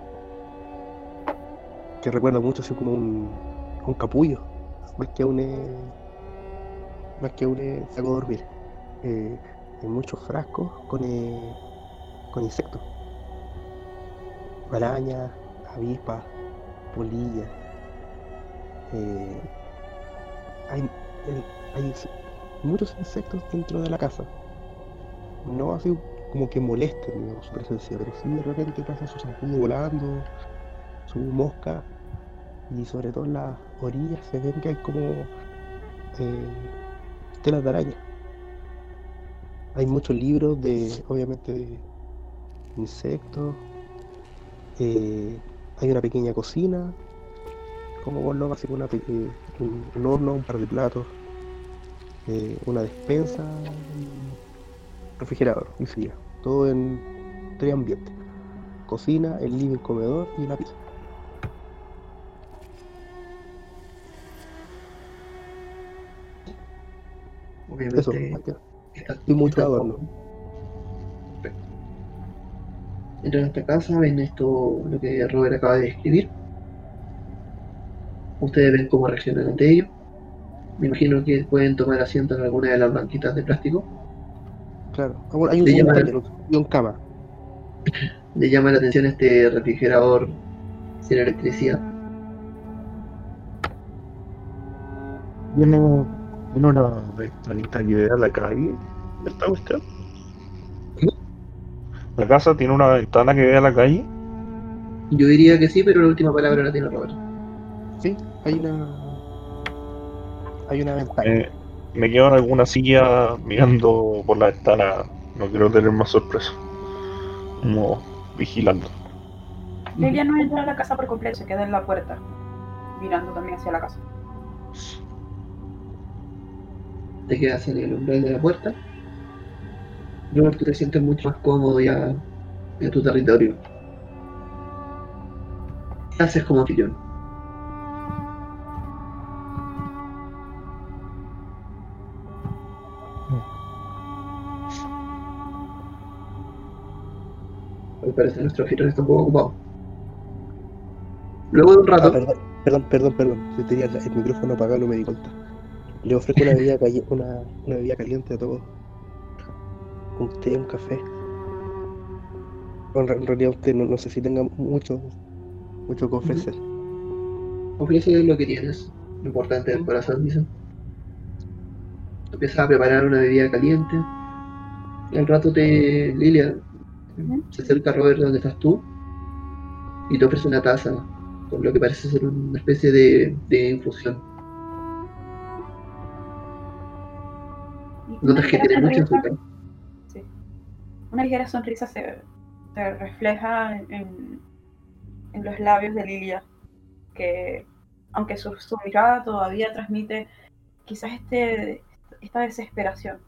que recuerda mucho así como un, un capullo, más que un eh, más que un saco de dormir. Hay muchos frascos con, con insectos, arañas, avispas, polillas. Eh, hay, hay muchos insectos dentro de la casa. No así como que molesten su presencia, pero sí de repente pasa su zancudo volando, su mosca y sobre todo en las orillas se ven que hay como eh, telas de araña. Hay muchos libros de, obviamente, de insectos. eh, hay una pequeña cocina, como vos lo básico, una, eh, un, un, horno, un par de platos, eh, una despensa, refrigerador, y fría. Todo en tres ambientes. Cocina, el living comedor y la pieza. Obviamente. Eso, estoy mucho adorno. Entran a esta casa, ven esto, lo que Robert acaba de describir. Ustedes ven cómo reaccionan ante ello. Me imagino que pueden tomar asiento en alguna de las banquitas de plástico. Claro. Ah, bueno, hay un, llaman- y cama. Le llama la atención este refrigerador sin electricidad. Tiene, tiene una ventanita que ve a la calle. ¿Esta cuestión? La casa tiene una ventana que ve a la calle. Yo diría que sí, pero la última palabra la tiene Robert. Sí, hay una. Hay una ventana. Eh, me quedo en alguna silla mirando por la ventana. No quiero tener más sorpresa. Como vigilando. Lilia no entra a la casa por completo, se queda en la puerta, mirando también hacia la casa. Te quedas en el umbral de la puerta. Robert, tú te sientes mucho más cómodo ya en tu territorio. ¿Qué haces como anfitrión? Al parecer nuestro anfitrión está un poco ocupado. Luego de un Ah, rato, perdón, perdón, perdón, perdón. Yo tenía el, micrófono apagado, no me di cuenta. Le ofrezco una bebida, una bebida caliente a todos. Un té, un café. Bueno, en re- en realidad usted no, no sé si tenga mucho, mucho que ofrecer. ofrece lo que tienes. Lo importante del corazón, dicen. Empiezas a preparar una bebida caliente. Y al rato te. Lilia se acerca a Robert donde estás tú. Y te ofrece una taza. Con lo que parece ser una especie de, de infusión. Notas que tiene mucho azúcar. Una ligera sonrisa se, refleja en, los labios de Lilia, que aunque su, su mirada todavía transmite quizás este, esta desesperación.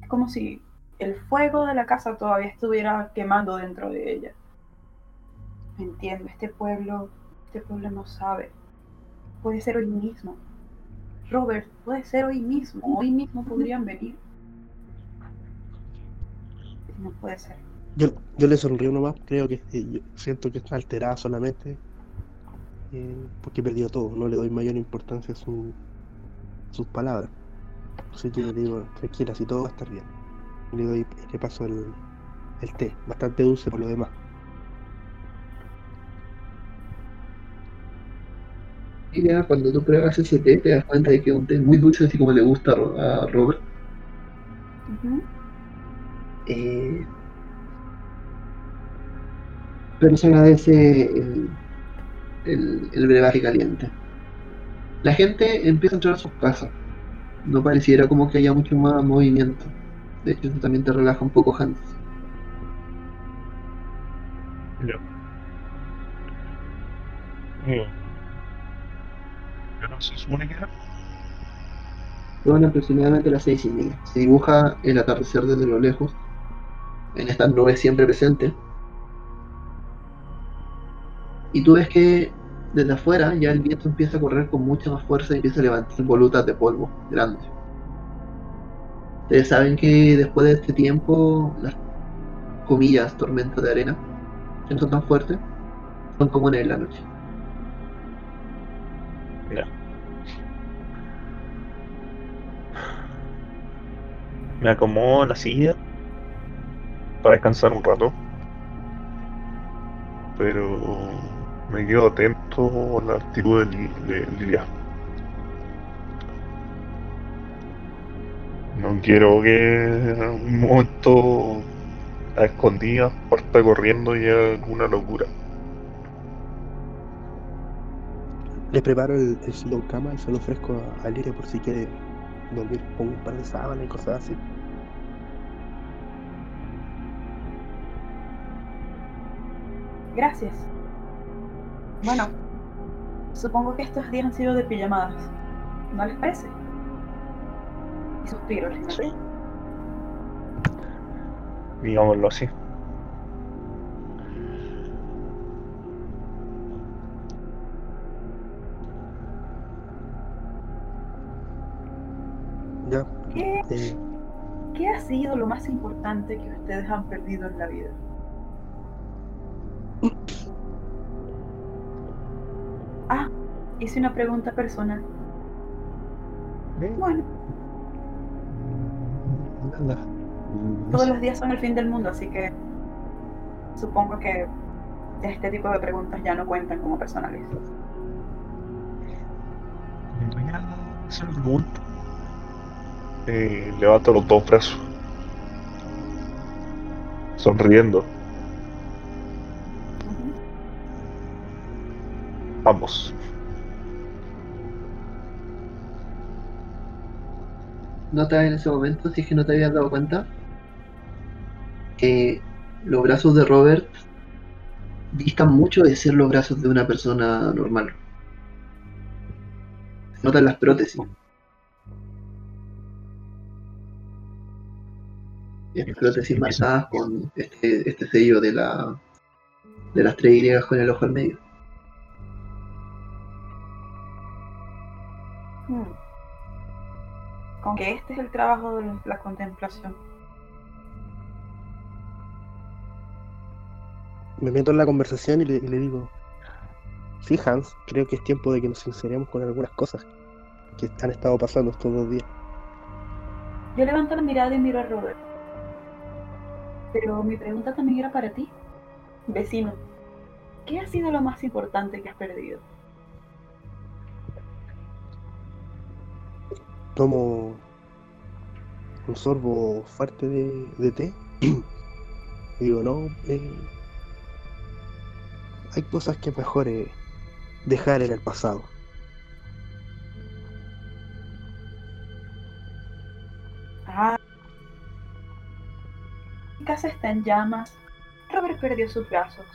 Es como si el fuego de la casa todavía estuviera quemando dentro de ella. Entiendo, este pueblo, este pueblo no sabe. Puede ser hoy mismo. Robert, puede ser hoy mismo. Hoy mismo podrían venir. No puede ser. Yo, yo le sonrío nomás, creo que eh, yo siento que está alterada solamente eh, porque he perdido todo, no le doy mayor importancia a su- sus palabras. Así que le digo, tranquila, si todo va a estar bien. Y le doy, le paso el, el té, bastante dulce por lo demás. Lilia, cuando tú pruebas ese té, te das cuenta de que es un té muy dulce, así como le gusta a Ro- a Robert. Eh, pero se agradece el, el, el brebaje caliente. La gente empieza a entrar a sus casas. No pareciera como que haya mucho más movimiento. De hecho, eso también te relaja un poco, Hans. Ya. Eh, ¿qué hora se supone que era? Son aproximadamente las seis y media. Se dibuja el atardecer desde lo lejos, en estas nubes siempre presentes. Y tú ves que desde afuera ya el viento empieza a correr con mucha más fuerza y empieza a levantar volutas de polvo grandes. Ustedes saben que después de este tiempo, las comillas tormentas de arena, que son tan fuertes, son comunes en la noche. Ya. Me acomodo la silla para descansar un rato. Pero me quedo atento a la actitud de. No quiero que en algún momento a escondidas parta corriendo y alguna locura. Le preparo el, el sillón cama y se lo ofrezco a, a por si quiere dormir con un par de sábanas y cosas así. Gracias. Bueno, supongo que estos días han sido de pijamadas. ¿No les parece? Y suspiro, les Sí. Digámoslo así. Ya, ¿Qué, Eh, ¿Qué ha sido lo más importante que ustedes han perdido en la vida? Ah, hice una pregunta personal. Bueno, nada. todos los días son el fin del mundo, así que supongo que este tipo de preguntas ya no cuentan como personales. Se lo pregunto. Eh, levanto los dos brazos. Sonriendo. Ujú. Ambos. Notas en ese momento, si es que no te habías dado cuenta, que los brazos de Robert distan mucho de ser los brazos de una persona normal. Se notan las prótesis. Estas prótesis marcadas con este, este sello de la de las tres Y con el ojo al medio. Hmm. Con que este es el trabajo de la contemplación. Me meto en la conversación y le, y le digo, sí Hans, creo que es tiempo de que nos sinceremos con algunas cosas que han estado pasando estos dos días. Yo levanto la mirada y miro a Robert. Pero mi pregunta también era para ti, vecino. ¿Qué ha sido lo más importante que has perdido? Tomo un sorbo fuerte de, té y digo, no, eh, hay cosas que mejor eh, dejar en el pasado. Ah. Mi casa está en llamas. Robert perdió sus brazos.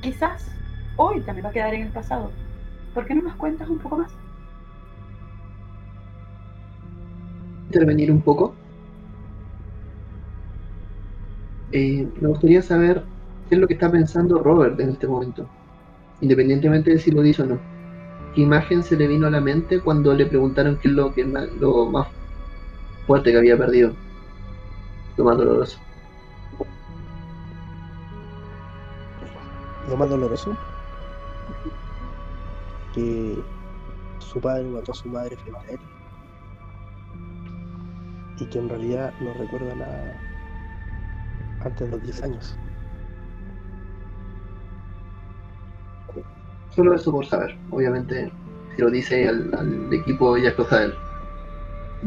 Quizás hoy también va a quedar en el pasado. ¿Por qué no nos cuentas un poco más? Intervenir un poco. Eh, me gustaría saber qué es lo que está pensando Robert en este momento, independientemente de si lo dice o no. ¿Qué imagen se le vino a la mente cuando le preguntaron qué es lo, que ma- lo más fuerte que había perdido? Lo más doloroso. Lo más doloroso, que su padre mató a su madre frente a él y que en realidad no recuerda nada antes de los 10 años. Solo eso por saber. Obviamente, si lo dice al, al equipo ya es cosa de él.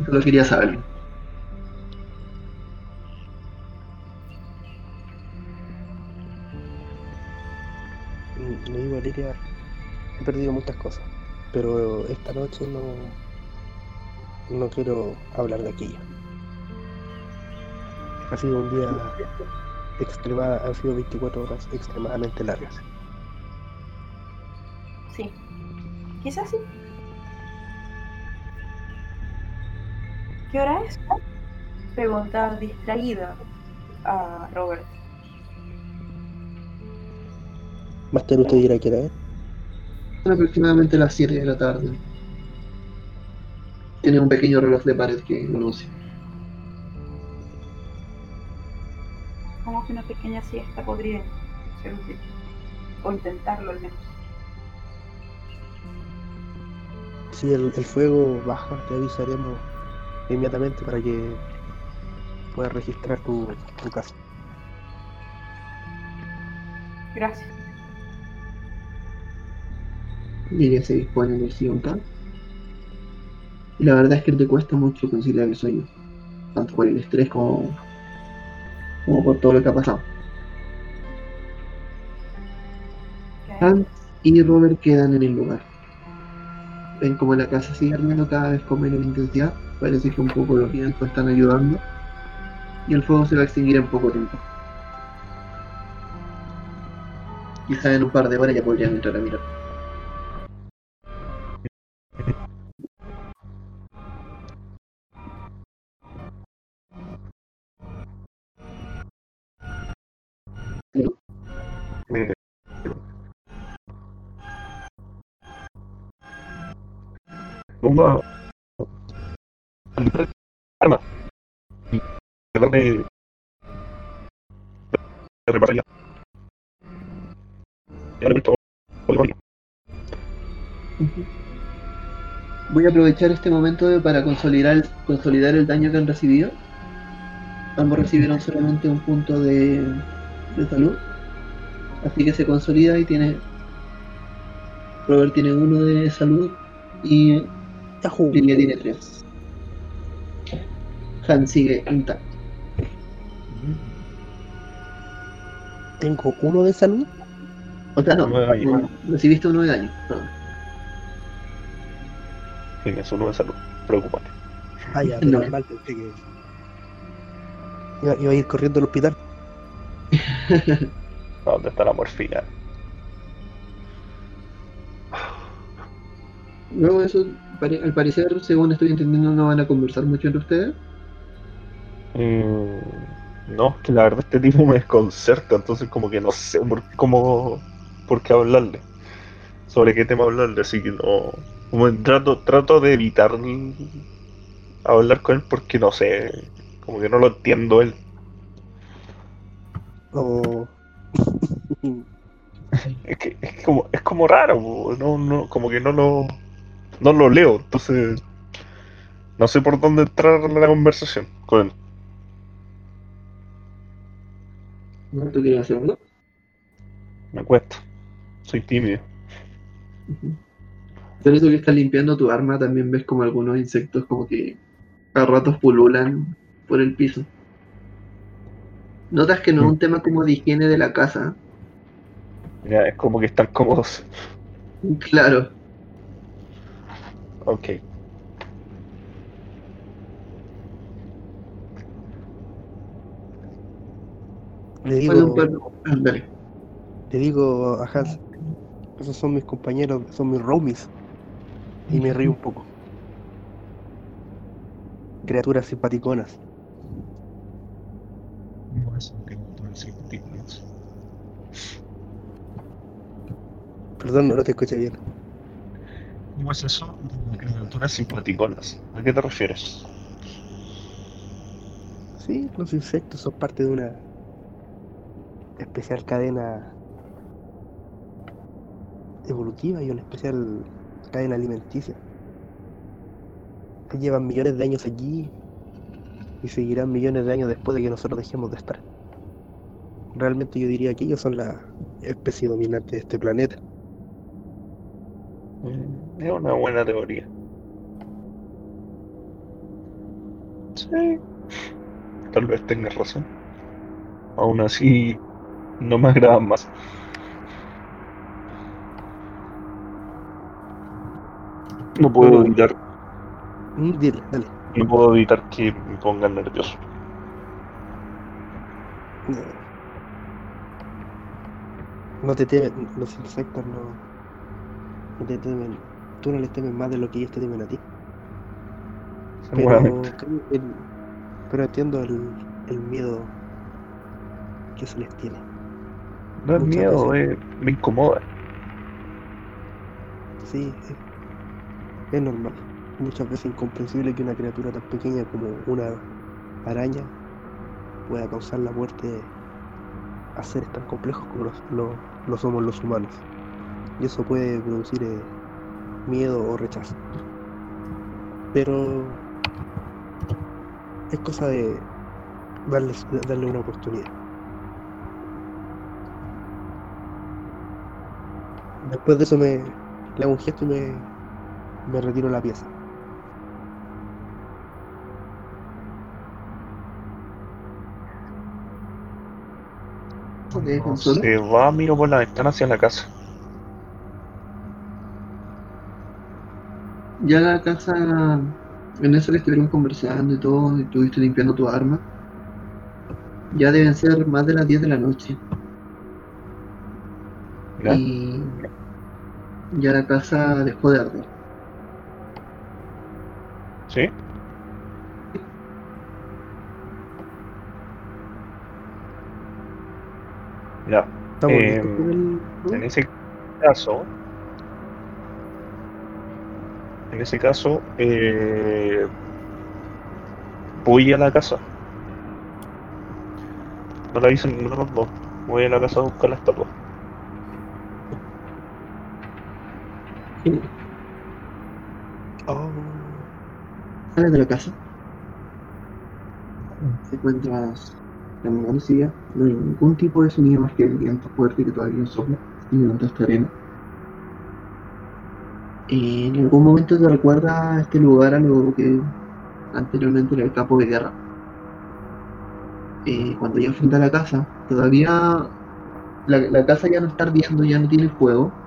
Solo quería saberlo. Mm, Le digo a Liria, he perdido muchas cosas, pero esta noche no, no quiero hablar de aquello. Ha sido un día extrema, han sido 24 horas extremadamente largas. Sí. Quizás sí. ¿Qué hora es? Pregunta distraída a Robert. Más tarde usted dirá que era él. Son aproximadamente las 7 de la tarde. Tiene un pequeño reloj de pared que anuncia. Que una pequeña siesta podría ser útil. O intentarlo al menos. Si el, el fuego baja, te avisaremos inmediatamente para que puedas registrar tu, tu casa. Gracias. Lidia se dispone en el acá. Y la verdad es que te cuesta mucho conciliar el sueño. Tanto por el estrés como, como por todo lo que ha pasado. Hans y Robert quedan en el lugar. Ven como la casa sigue ardiendo cada vez con menos intensidad. Parece que un poco los vientos están ayudando. Y el fuego se va a extinguir en poco tiempo. Quizá en un par de horas ya podrían entrar a mirar. Tumba, arma. Y darme. de reparar ya. Ya le meto. Voy a aprovechar este momento para consolidar, consolidar el daño que han recibido. Ambos recibieron solamente un punto de, de salud. Así que se consolida y tiene. Robert tiene uno de salud y Yahoo. Lilia tiene tres. Han sigue intacto. Tengo uno de salud. O sea, no, recibiste uno de daño. perdón. Tienes uno de salud. Preocúpate. Ah, ya, No. menos mal, pensé que. Iba, iba a ir corriendo al hospital. ¿Dónde está la morfina? Luego de eso, pare- al parecer, según estoy entendiendo, no van a conversar mucho entre ustedes. Mm, no, es que la verdad este tipo me desconcerta, entonces como que no sé por, cómo, por qué hablarle. Sobre qué tema hablarle, así que no... Como trato, trato de evitar hablar con él porque no sé, como que no lo entiendo él. Es que es como, es como raro, no, no, como que no lo, no lo leo, entonces no sé por dónde entrar en la conversación con él. ¿Tú quieres hacerlo? Me cuesta, soy tímido. Con eso que estás limpiando tu arma, también ves como algunos insectos como que a ratos pululan por el piso. Notas que no es un tema como de higiene de la casa. Ya, es como que están cómodos. Claro, Ok. Le digo, Bueno. Ah, dale. le digo a Hans, esos son mis compañeros, son mis roomies. Y me río un poco. Criaturas simpaticonas. No es un criaturas simpáticas. Perdón, no te escuché bien. ¿Cómo es eso? Criaturas simpaticonas. ¿A qué te refieres? Sí, los insectos son parte de una especial cadena evolutiva y una especial cadena alimenticia. Que llevan millones de años allí y seguirán millones de años después de que nosotros dejemos de estar. Realmente yo diría que ellos son la especie dominante de este planeta. Es una buena teoría. Sí. Tal vez tengas razón. Aún así, no me agradan más. No puedo evitar, Mm, dile, dale. no puedo evitar que me pongan nervioso. No te temen, los insectos no, no te temen. Tú no les temes más de lo que ellos te temen a ti. Pero, Seguramente. creo que el- pero entiendo el, el miedo que se les tiene. No es muchas miedo, veces. eh, me incomoda. Sí, es, es normal. Muchas veces incomprensible que una criatura tan pequeña como una araña pueda causar la muerte a seres tan complejos como lo- lo somos los humanos. Y eso puede producir eh, miedo o rechazo. Pero es cosa de darles, de darle una oportunidad. Después de eso me le hago un gesto y me, me retiro la pieza. No se va, miro por la ventana hacia la casa. Ya la casa, en eso que estuvieron conversando y todo, y estuviste limpiando tu arma, ya deben ser más de las 10 de la noche. ¿Ya? Y ya la casa dejó de arder. ¿Sí? Ya. ¿Estamos Eh, En ese caso, en ese caso, eh, voy a la casa. No la dicen ninguno los dos. Voy a la casa a buscar la estatua. Oh, Sales de la casa. Te encuentras hacia allá. No hay ningún tipo de sonido más que el viento fuerte que todavía sopla y levanta esta arena. En algún momento te recuerda este lugar a lo que anteriormente era el campo de guerra. Eh, cuando ya frente a la casa, todavía la, la casa ya no está ardiendo, ya no tiene fuego,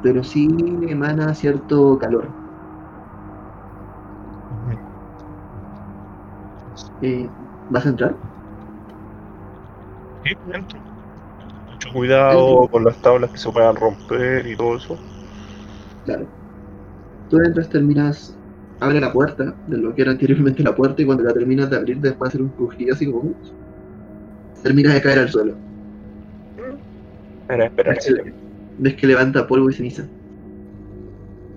pero sí emana cierto calor. Eh, ¿Vas a entrar? Sí, entro. Mucho cuidado con las tablas que se puedan romper y todo eso. Claro. Tú entras, terminas, abre la puerta de lo que era anteriormente la puerta y cuando la terminas de abrir después de hacer un crujido así como terminas de caer al suelo. Espera, espera. Ves que, ves que levanta polvo y ceniza.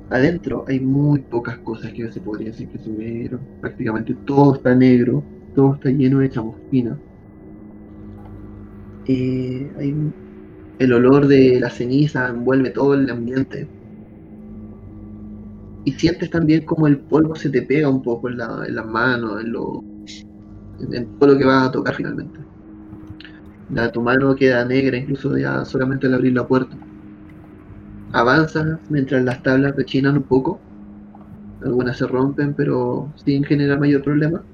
Adentro hay muy pocas cosas que se podría decir que subieron. Prácticamente todo está negro, todo está lleno de chamusquina. Eh, hay el olor de la ceniza envuelve todo el ambiente. Y sientes también como el polvo se te pega un poco en, la- en las manos, en, lo, en, todo lo que vas a tocar finalmente. La, tu mano queda negra incluso ya solamente al abrir la puerta. Avanzas mientras las tablas rechinan un poco. Algunas se rompen, pero sin generar mayor problema.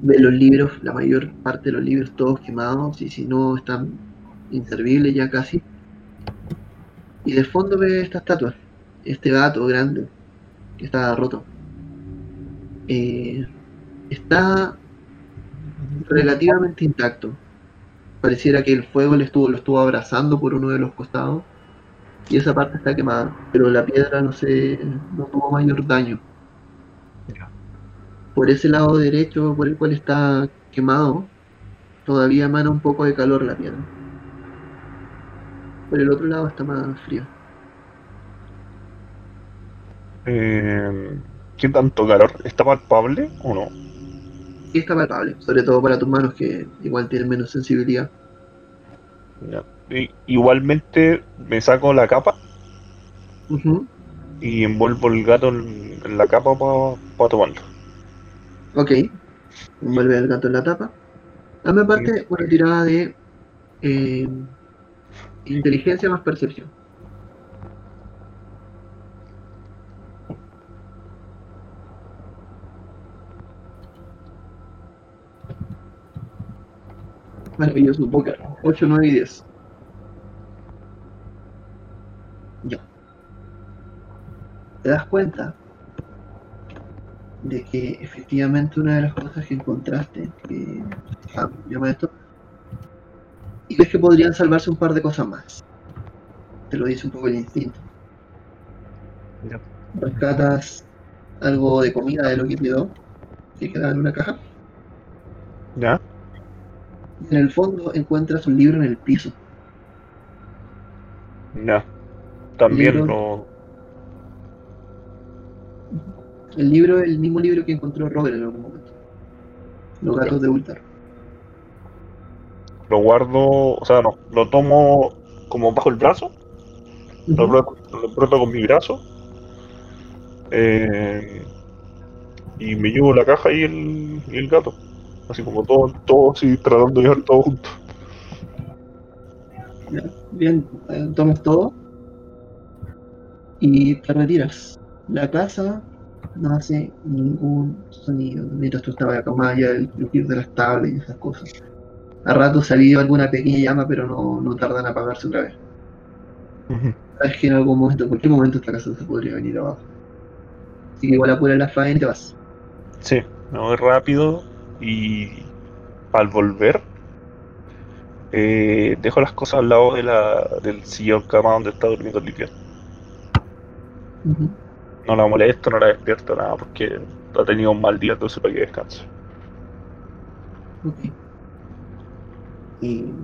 Ves los libros, la mayor parte de los libros todos quemados y si no están inservibles ya casi. Y de fondo ves esta estatua, este gato grande que está roto. Eh, está relativamente intacto. Pareciera que el fuego le estuvo, lo estuvo abrazando por uno de los costados y esa parte está quemada, pero la piedra no se no tuvo mayor daño. Por ese lado derecho por el cual está quemado, todavía emana un poco de calor la piedra. Por el otro lado está más frío. Eh, ¿Qué tanto calor? ¿Está palpable o no? Y está palpable, sobre todo para tus manos que igual tienen menos sensibilidad. Ya. Y- igualmente me saco la capa y envuelvo el gato en, en la capa para tomarlo. Ok. Envuelve el gato en la tapa. Dame aparte una tirada de eh, inteligencia más percepción. Maravilloso, boca. 8, 9 y 10. Ya. ¿Te das cuenta de que efectivamente una de las cosas que encontraste, que ah, llama esto, y ves que podrían salvarse un par de cosas más. Te lo dice un poco el instinto. Rescatas algo de comida de lo que quedó, que queda en una caja. En el fondo encuentras un libro en el piso. Ya. También Libro. lo. El libro es el mismo libro que encontró Robert en algún momento. Los gatos de Ultar. Lo guardo, o sea, no, lo tomo como bajo el brazo, lo apreto con mi brazo eh, y me llevo la caja y el, y el gato. Así como todo, todo así tratando de llevar todo junto. Ya, Bien, eh, tomas todo y te retiras. La casa no hace ningún sonido mientras tú estabas acá, más allá del crujir de las tablas y esas cosas. A rato habido alguna pequeña llama, pero no, no tardan en apagarse otra vez. Sabes que en algún momento, en cualquier momento, esta casa se podría venir abajo. Así que igual apura la faena y te vas. Sí, me voy rápido y al volver eh, dejo las cosas al lado de la, del sillón cama donde está durmiendo Lidia. Ujú. No la molesto, no la despierto, nada, porque ha tenido un mal día, entonces para que descanse. Ok. Y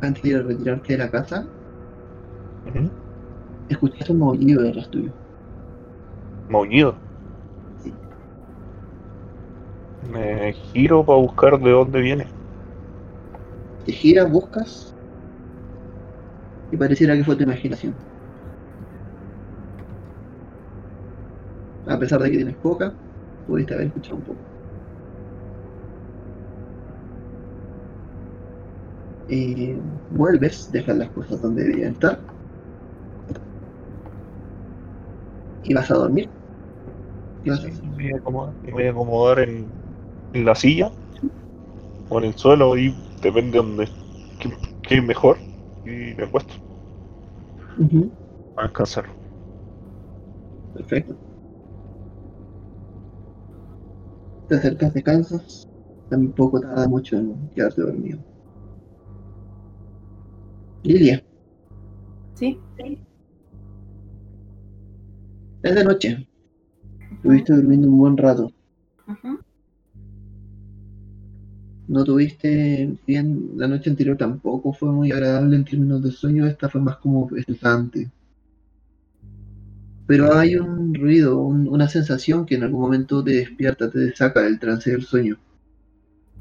antes de retirarte de la casa, Ujú. escuchaste un maullido detrás tuyo. Maullido. Me giro para buscar de dónde viene. Te giras, buscas. Y pareciera que fue tu imaginación. A pesar de que tienes poca, pudiste haber escuchado un poco. Eh, vuelves, dejas las cosas donde deberían estar. Y vas a dormir. ¿Qué vas a hacer? Me voy a acomodar, me voy a acomodar en, en la silla o en el suelo y depende de donde qué, mejor y me acuesto Ujú, a descansar. Perfecto. Te acercas, descansas. Tampoco tarda mucho en quedarte dormido. Lilia, Sí, es de noche. Estuviste durmiendo un buen rato. Ujú. No tuviste, bien la noche anterior tampoco fue muy agradable en términos de sueño, esta fue más como estresante. Pero hay un ruido, un- una sensación que en algún momento te despierta, te saca del trance del sueño.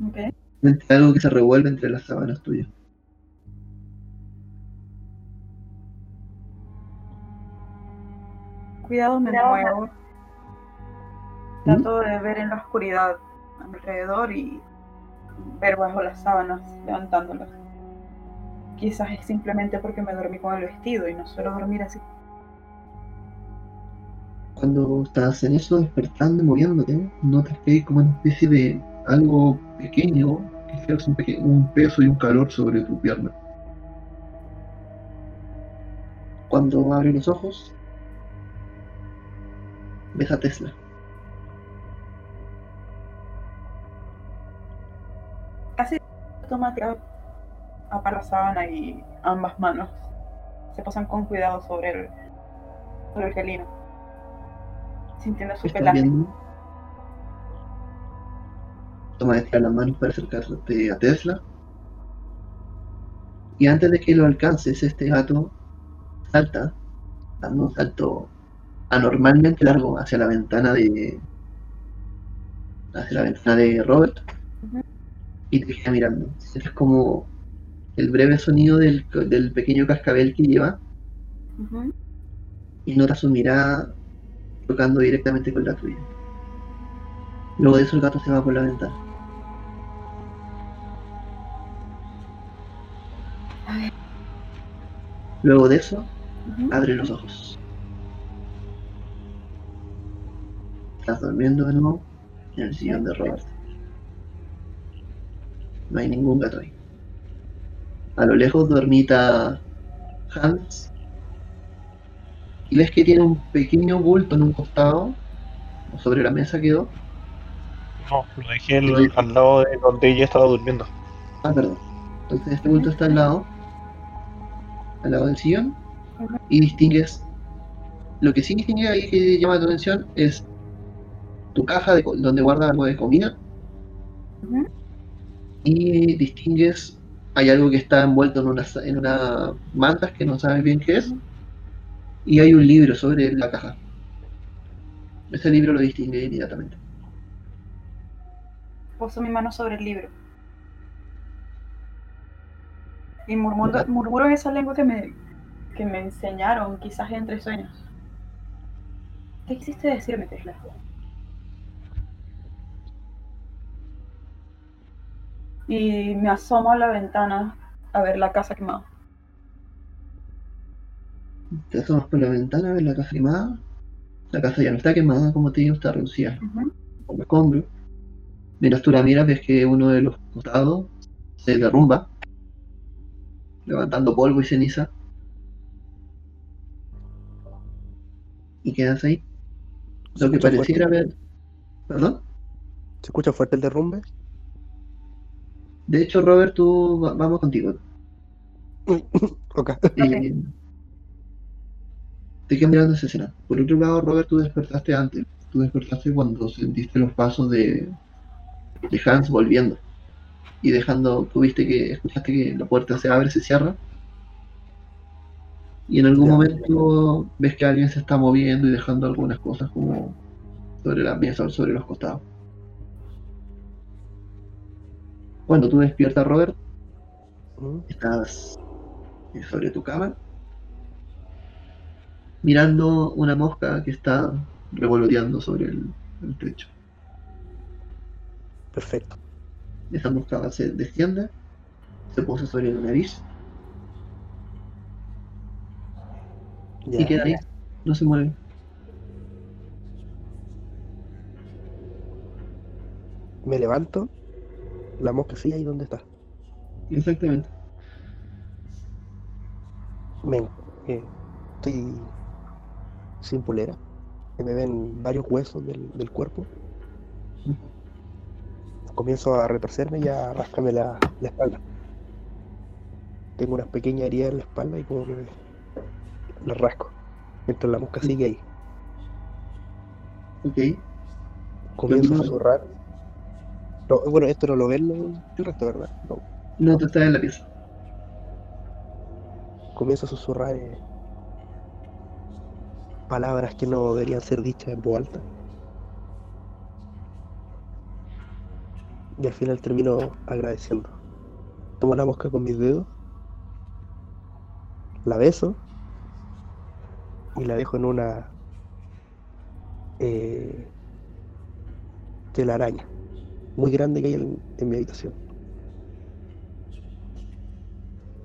Ok. Sientes algo que se revuelve entre las sábanas tuyas. Cuidado, me muevo. Trato de ver en la oscuridad alrededor y ver bajo las sábanas, levantándolas. Quizás es simplemente porque me dormí con el vestido y no suelo dormir así. Cuando estás en eso, despertando y moviéndote, notas que hay como una especie de algo pequeño que ejerce un, un peso y un calor sobre tu pierna. Cuando abres los ojos, ves a Tesla. Casi automática apara la sábana y ambas manos se posan con cuidado sobre el, sobre el felino, sintiendo su pelaje. viendo. Toma de tirar las manos para acercarte a Tesla. Y antes de que lo alcances, este gato salta, dando un salto anormalmente largo hacia la ventana de. hacia la ventana de Robert. Y te queda mirando. Sientes como el breve sonido del, del pequeño cascabel que lleva. Y notas su mirada tocando directamente con la tuya. Luego de eso el gato se va por la ventana. A ver. Luego de eso, abre los ojos. Estás durmiendo de nuevo en el sillón de Robert. No hay ningún gato ahí. A lo lejos dormita Hans. Y ves que tiene un pequeño bulto en un costado. o Sobre la mesa quedó. No, lo dejé al, al lado de donde ella estaba durmiendo. Ah, perdón. Entonces este bulto está al lado. Al lado del sillón. Y distingues. Lo que sí distingue ahí que llama tu atención es tu caja de, donde guarda algo de comida. Ujú. Y distingues. Hay algo que está envuelto en una, en una mantas que no sabes bien qué es. Y hay un libro sobre la caja. Ese libro lo distingue inmediatamente. Poso mi mano sobre el libro. Y murmuro, murmuro en esa lengua que me, que me enseñaron, quizás entre sueños. ¿Qué quisiste decirme, Tesla? Y me asomo a la ventana a ver la casa quemada. Te asomas por la ventana, ves la casa quemada. La casa ya no está quemada, como te digo, está reducida. Ujú. como escombro. Mientras tú la miras, ves que uno de los costados se derrumba, levantando polvo y ceniza. Y quedas ahí. Lo que escucha pareciera fuerte? ver. ¿Perdón? ¿Se escucha fuerte el derrumbe? De hecho, Robert, tú va- vamos contigo. Ok. Eh, te quedas mirando esa escena. Por otro lado, Robert, tú despertaste antes. Tú despertaste cuando sentiste los pasos de, de Hans volviendo. Y dejando, tú viste que, escuchaste que la puerta se abre, se cierra. Y en algún Ya. momento ves que alguien se está moviendo y dejando algunas cosas como sobre la mesa o sobre los costados. Cuando tú despiertas, Robert, ¿Mm? estás sobre tu cama, mirando una mosca que está revoloteando sobre el, el techo. Perfecto. Esa mosca se desciende, se posa sobre la nariz Ya. y queda ahí, no se mueve. Me levanto. La mosca sigue ahí donde está. Exactamente. Me, eh, estoy sin polera. Me ven varios huesos del, del cuerpo. Comienzo a retorcerme y a rascarme la, la espalda. Tengo unas pequeñas heridas en la espalda y como que la rasco. Mientras la mosca sigue ahí. Ok. Comienzo a susurrar. No, bueno, esto no lo ven el resto, ¿verdad? No. No te estás en la pieza. Comienzo a susurrar eh, palabras que no deberían ser dichas en voz alta. Y al final termino agradeciendo. Tomo la mosca con mis dedos, la beso y la dejo en una eh, telaraña muy grande que hay en, mi habitación.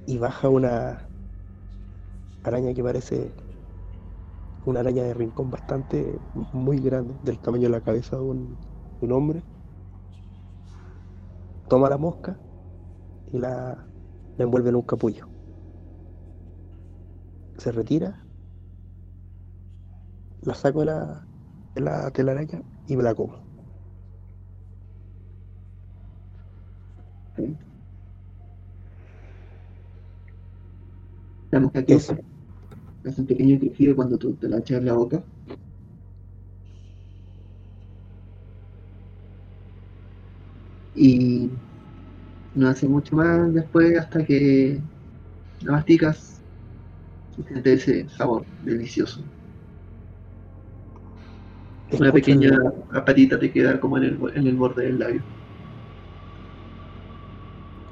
Y baja una araña que parece una araña de rincón bastante muy grande, del tamaño de la cabeza de un, hombre. Toma la mosca y la, la envuelve en un capullo. Se retira, la saco de la, de la telaraña y me la como. La mosca que Eso. hace un pequeño crujido cuando tú te la echas en la boca. Y no hace mucho más después hasta que la masticas y sientes ese sabor delicioso. Una pequeña patita te queda como en el, en el borde del labio.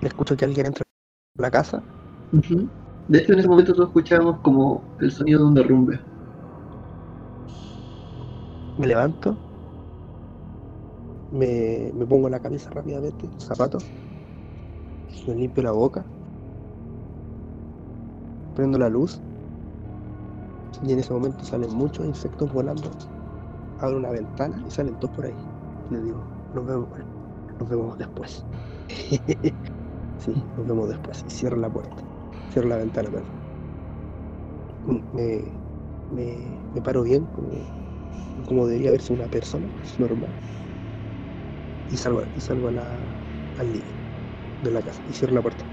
Escucho que alguien entra a la casa. De hecho, en ese momento todos escuchábamos como el sonido de un derrumbe. Me levanto, me, me pongo la camisa rápidamente, zapatos, me limpio la boca, prendo la luz y en ese momento salen muchos insectos volando. Abro una ventana y salen todos por ahí. Le digo, nos vemos, nos vemos después. sí, nos vemos después. Y cierro la puerta, cierro la ventana, perdón. Me, me, me paro bien, como, como debería verse una persona normal. Y salgo, y salgo a la, al living de la casa y cierro la puerta.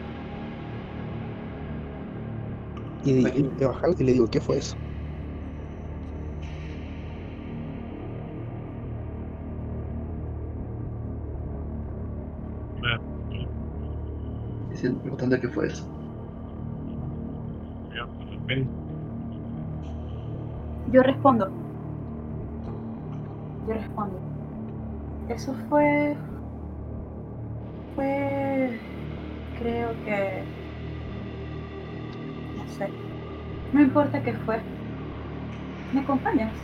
Y, y bajan y le digo, ¿qué fue eso? Dicen, preguntando qué fue eso. Ven, Yo respondo. Yo respondo. Eso fue. Fue. Creo que. No sé. No importa qué fue. ¿Me acompañas?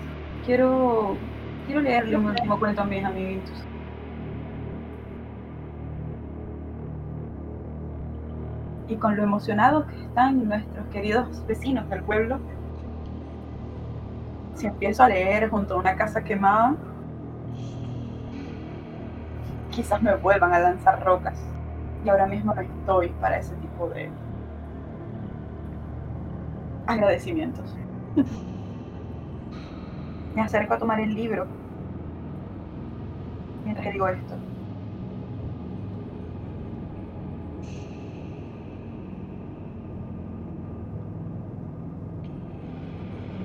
Quiero. Quiero leerle un último cuento a mis amiguitos. Y con lo emocionados que están nuestros queridos vecinos del pueblo, si empiezo a leer junto a una casa quemada, quizás me vuelvan a lanzar rocas. Y ahora mismo no estoy para ese tipo de agradecimientos. me acerco a tomar el libro mientras que digo esto.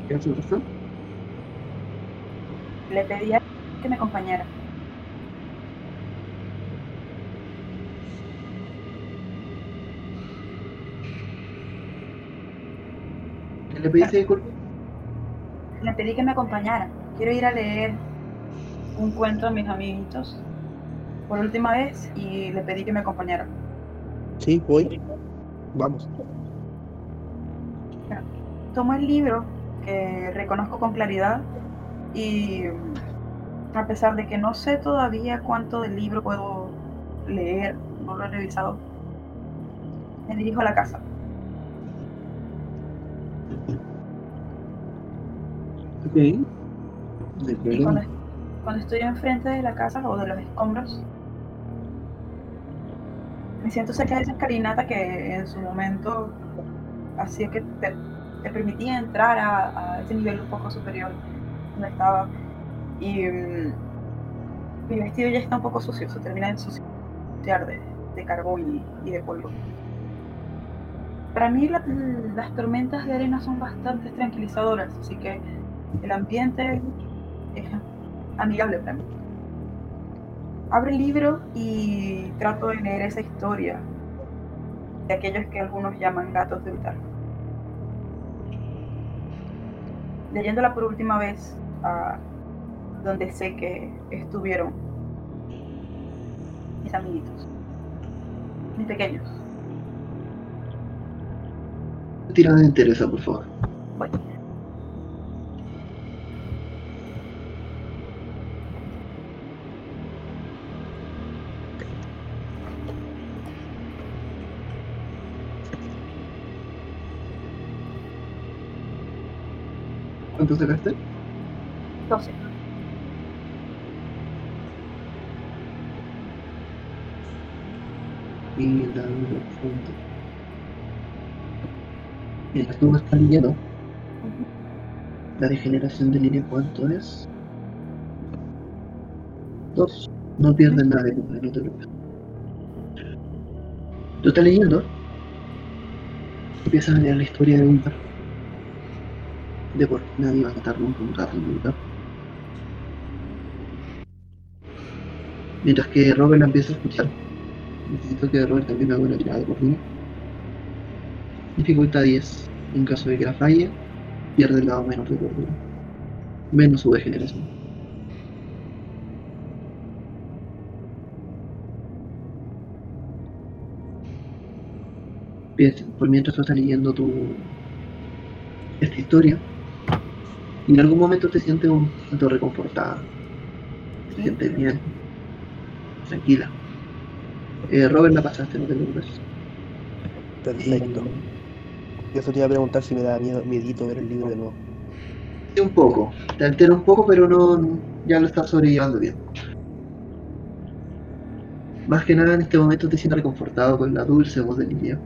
¿Qué razón? Le pedí a que me acompañara. ¿Qué le pediste disculpas? Le pedí que me acompañara. Quiero ir a leer un cuento a mis amiguitos por última vez y le pedí que me acompañara. Sí, voy. Vamos. Tomo el libro que reconozco con claridad y a pesar de que no sé todavía cuánto del libro puedo leer, no lo he revisado, me dirijo a la casa. Ok. De Y cuando, cuando estoy enfrente de la casa o de los escombros, me siento cerca de esa escalinata que en su momento hacía que te, te permitía entrar a, ese nivel un poco superior donde estaba. Y mm, mi vestido ya está un poco sucio, se termina de ensuciar de, carbón y, de polvo. Para mí la- las tormentas de arena son bastante tranquilizadoras, así que el ambiente es amigable para mí. Abro el libro y trato de leer esa historia de aquellos que algunos llaman gatos de Vitar. Leyéndola por última vez, a donde sé que estuvieron mis amiguitos, mis pequeños. Tirada de interesa, por favor. Voy. ¿Cuánto sacaste? 12. Y la punto. Mientras tú estás leyendo, la degeneración de línea, ¿cuánto es? Dos. No pierdes nada de puntos, no te preocupes. Tú estás leyendo, empiezas a leer la historia de un par. De por nadie va a matar nunca un gato lugar. Mientras que Robert empieza a escuchar. Necesito que Robert también haga una tirada de por Dificultad 10. En caso de que la falle, pierde el lado menos de cordura. Menos su degeneración. Por mientras tú estás leyendo tu esta historia, y en algún momento te sientes un tanto reconfortada. Te sientes bien, tranquila. Eh, Robert la pasaste, no te preocupes. Perfecto. Y eso te iba a preguntar si me da miedo, miedito ver el libro de nuevo. Sí, un poco. Te altera un poco, pero no ya lo estás sobrellevando bien. Más que nada en este momento te sientes reconfortado con la dulce voz de Lidia.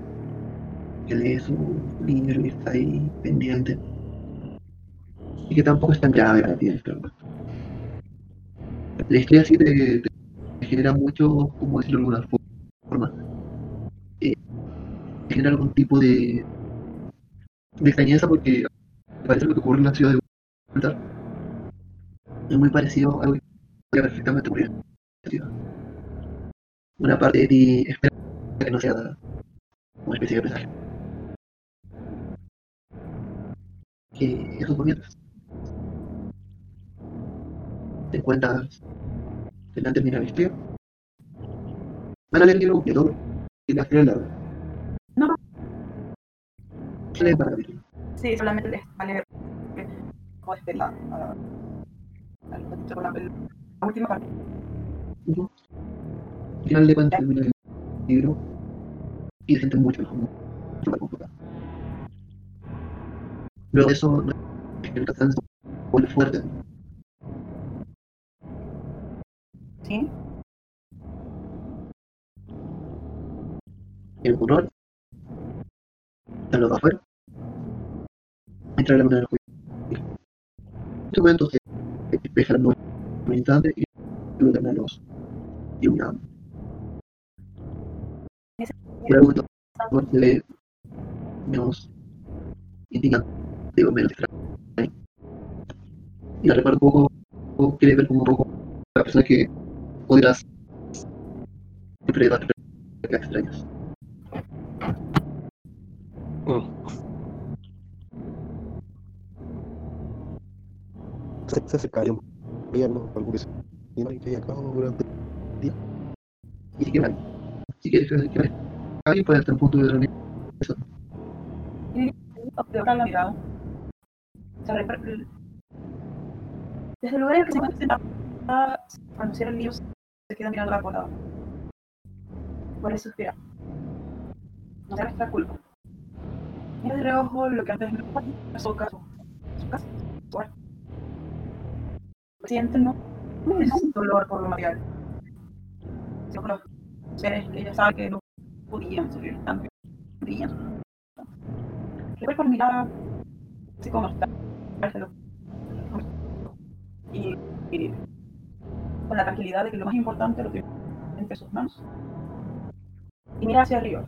Que lee su libro y está ahí pendiente. Que tampoco es tan grave para ti. La historia sí te, genera mucho, como decirlo de alguna forma, eh, genera algún tipo de, de extrañeza porque parece lo que ocurre en la ciudad de. Es muy parecido a algo que perfectamente en la ciudad. Una parte de ti espera que no sea una especie de presagio. Que eso por mientras. Te encuentras delante de la historia. Van a leer el libro completo y la final larga. No. ¿Qué lees para capítulo? Sí, solamente les va a leer como este la, la, la, la, la última parte. Al final de cuentas termina el libro y te sientes mucho mejor, mucho más confortable. Luego de eso, el cansancio vuelve fuerte. ¿Sí? El lo de afuera. Entra la mano del juego. En este momento se despeja la nube un instante y luego termina los. Y algún momento se ve menos indignante, digo, menos extraño. Y la repara un poco, quiere ver como un poco la persona que podrás siempre dar extrañas. Se, se acercaría un gobierno, algo que se y no hay que acá durante el día. Y si quieres, si quieres que que alguien puede estar en punto de reunión. Eso. de bajar la mirada. Se repre- Desde el lugar en el que se encuentra cierra el libro, se queda mirando la volada. Por eso suspira. No se nuestra culpa. Mira de reojo lo que antes no era su casa. Su casa. Su. Siente no, no es un dolor por lo material. Los seres que ella sabe que no podían sufrir tanto. Brillan. Recuerda por mirar así como está. Y, y con la tranquilidad de que lo más importante lo tiene entre sus manos. Y mira hacia arriba.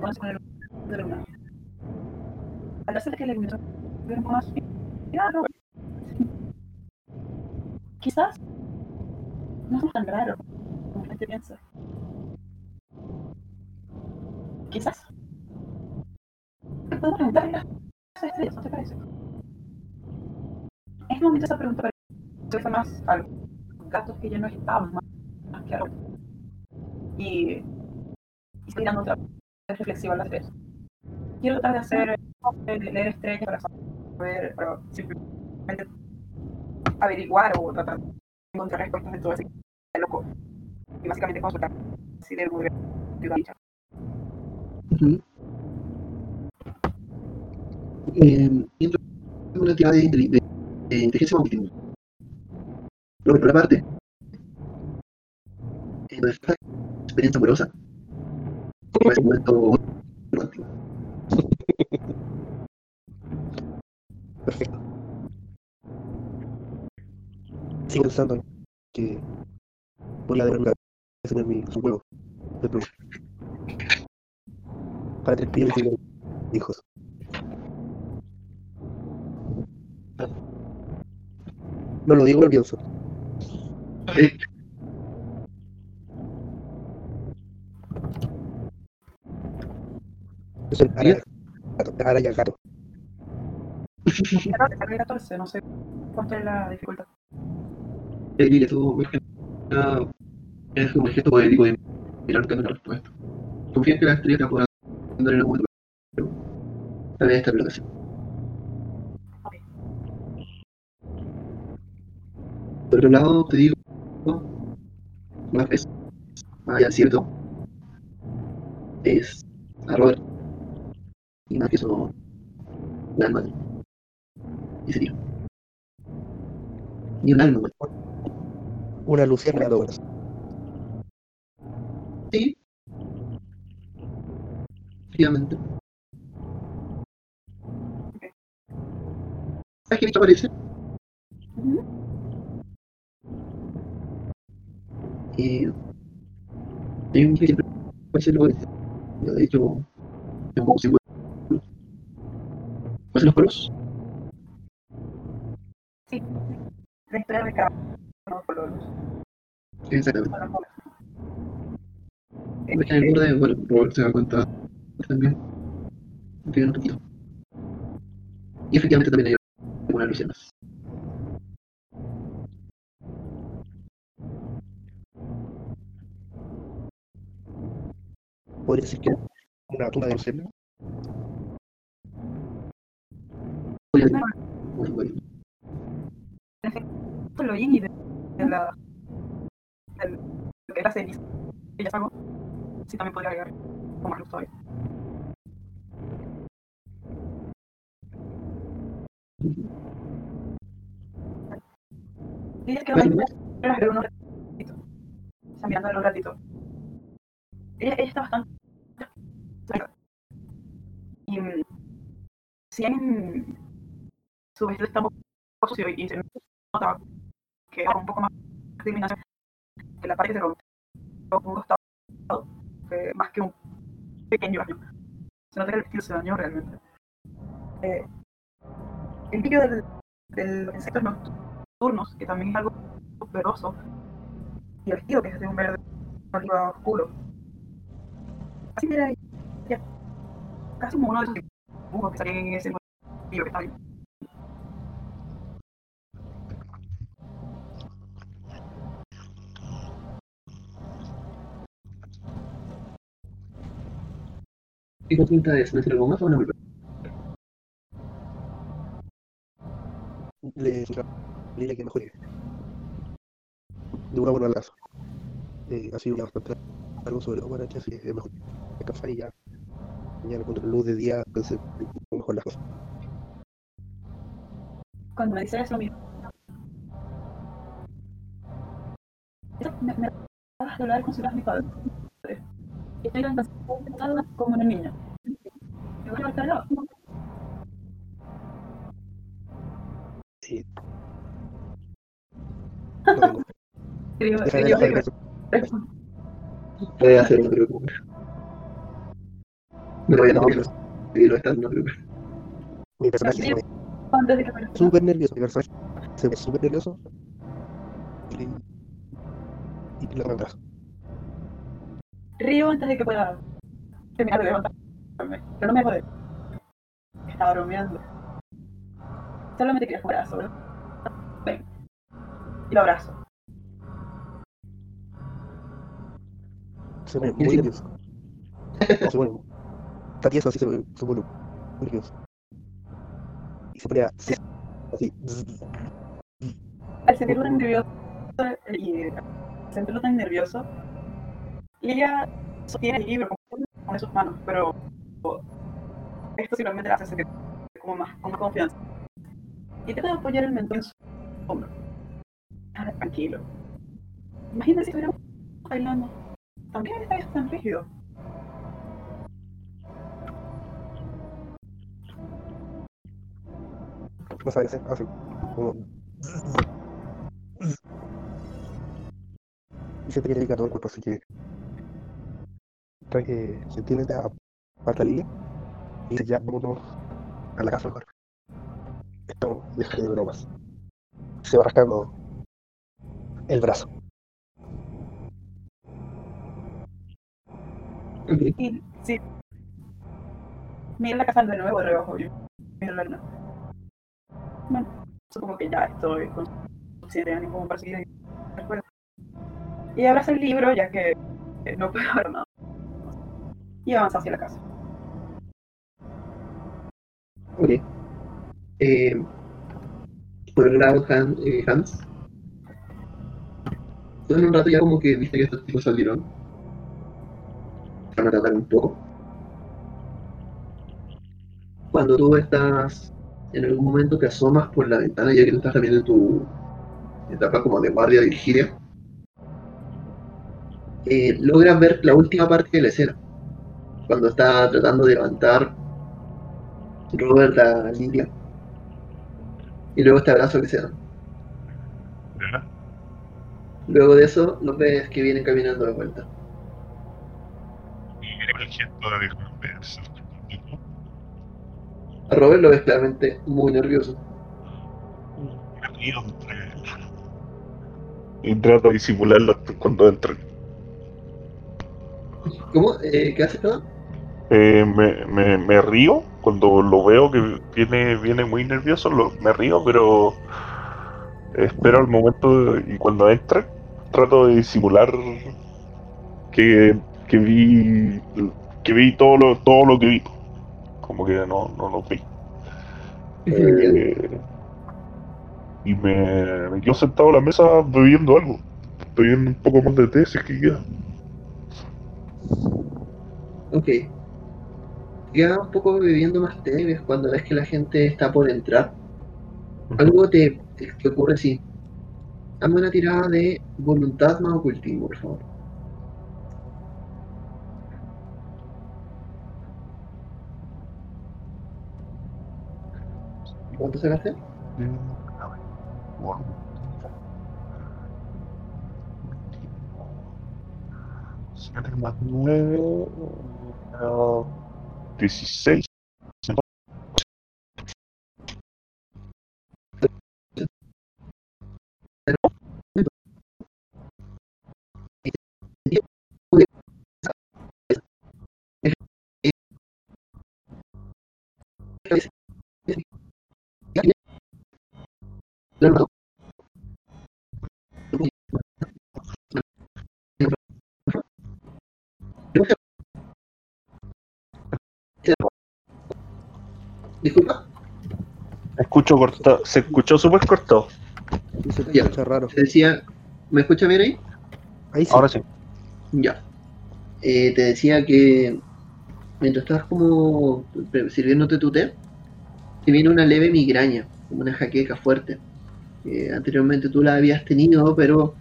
Conoce con el de la luna. Al darse que la iluminación un poco más. Mira, Robert. Quizás no somos tan raros como la gente piensa. Quizás. Podemos preguntarle a las estrellas, ¿no te parece? Este momento esa pregunta parece más a los gatos que ya no estaban más, más que. Y, y estoy mirando otra vez reflexiva las estrellas. Quiero tratar de hacer, de leer estrellas para saber, para simplemente averiguar o tratar de encontrar respuestas de todo ese loco. Y básicamente consultar si debo de ayudar a Richard. Ujú. Eh, una entidad de, inteli- de, de inteligencia. Pero por otra parte, en nuestra experiencia amorosa, momento romántico. Perfecto. Sigo pensando que podría haber una tener mi su huevo de pluma. Para tener pies y hijos. No lo digo, lo pienso. Eh, Es el gato. Araya gato. Claro, te saqué 14, no sé cuánto es la dificultad. tú ves que es el gesto poético de mirar buscando una respuesta. Confía en que la estrella te podrá dar en algún momento, pero tal vez esta es la ocasión. Por otro lado, te digo, más vez, más allá del cierto, es a Robert, y más que eso, un alma, y sería. Ni un alma, güey. Una luciérnaga de horas. Sí. Efectivamente. ¿Sabes qué bicho aparece? Eh, hay un luego de hecho, es. ¿Cuáles los pueblos? Sí. Historia de cada uno por los Exactamente. Ves que en el borde, bueno, Robert se da cuenta también. Que un poquito. Y efectivamente también hay algunas lucianas. Podría ser que una tumba de. Esto lo oí de, de la. que es la ceniza que ya sacó. Sí, también podría agregar como más luz todavía. Y quedó Bueno, Pero agregó unos ratitos. Está mirando a los ratitos. Ella, está bastante. Y. mm, Si en. Su vestido está un poco sucio y se nota que hay un poco más discriminación que la parte que se rompe. Un costado más que un pequeño daño. Se nota que el vestido se dañó realmente. Eh, el brillo de los insectos nocturnos, que también es algo verdoso, y el vestido que es de un verde oliva oscuro. Así era ella. Casi como uno de esos que salían en ese libro que está ahí. ¿Y cuál tinta es? ¿Le algo más o no? Le Lila que mejor. De una buena lazo. Eh, ha sido una bastante algo sobre todo para que así es mejor. Descansar y ya. Mañana con luz de día, entonces mejor las cosas. Cuando me dice eso mismo. Me, me de hablar con su mi padre. Y estoy tan cansada como una niña. Me voy a marcar lado. Sí. No. Creo, creo, de creo. Puede hacer, no te preocupes. Me voy a No, que lo estás, no te preocupes. mi personaje se pone Antes de que me súper nervioso. Mi personaje se ve súper nervioso. Y, y lo abrazo. río antes de que pueda terminar de levantarme. Pero no me puedo. Estaba bromeando. Solamente quería un abrazo, ¿verdad? Ven. Y lo abrazo. Se pone muy nervioso. No, se pone. Está tieso así, se se pone muy nervioso. Y se pone así. así. Al sentirlo tan nervioso y al sentirlo tan nervioso, ella sostiene el libro con, con sus manos, pero esto simplemente la hace sentir como más, con más confianza. Y trata de apoyar el mentón en su hombro. Ah, tranquilo. Imagínate si estuviéramos bailando. También estarías tan rígido. No sabe qué hacer. Hace como. Y que le pica todo el cuerpo, así que. Trae que gentilmente aparta a Lilia. Y Ya, vámonos a la casa mejor. Esto, deja de bromas. Se va rascando el brazo. Y sí. Mira la casa de nuevo de reojo. y Mira la luna. Bueno, supongo que ya estoy consciente de ánimo como para seguir. Y abraza el libro ya que eh, no puedo ver nada. Y avanza hacia la casa. Ok. Eh, por el lado, Han- eh, Hans. Tú en un rato ya como que viste que estos tipos salieron. Van a tratar un poco. Cuando tú estás en algún momento te asomas por la ventana, ya que tú estás también en tu etapa como de guardia de vigilia, eh, logras ver la última parte de la escena. Cuando está tratando de levantar Robert a Lilia. Y luego este abrazo que se dan. Luego de eso, los ves que vienen caminando de vuelta. El gesto de. A Robert lo ves claramente muy nervioso. Me río entre. Y trato de disimularlo cuando entran. ¿Cómo? Eh, ¿Qué haces, perdón? Eh, me, me, me río cuando lo veo que viene, viene muy nervioso, lo- me río, pero espero el momento de- y cuando entra trato de disimular que, que vi que vi todo lo, todo lo que vi. Como que no, no lo vi. Eh, y me, me quedo sentado a la mesa bebiendo algo. Bebiendo un poco más de té, si es que queda. Ok. Ya un poco bebiendo más té, ves cuando ves que la gente está por entrar. Algo te, te, te ocurre así. Dame una tirada de voluntad más ocultismo, por favor. ¿Cuánto sacaste? A más nueve. Dieciséis. Disculpa. Escucho cortado. Se escuchó súper cortado. Se escucha raro. Te decía, ¿me escucha bien ahí? Ahí sí. Ahora sí. Ya. Eh, te decía que mientras estabas como sirviéndote tu té, te viene una leve migraña, como una jaqueca fuerte. Eh, anteriormente tú la habías tenido, pero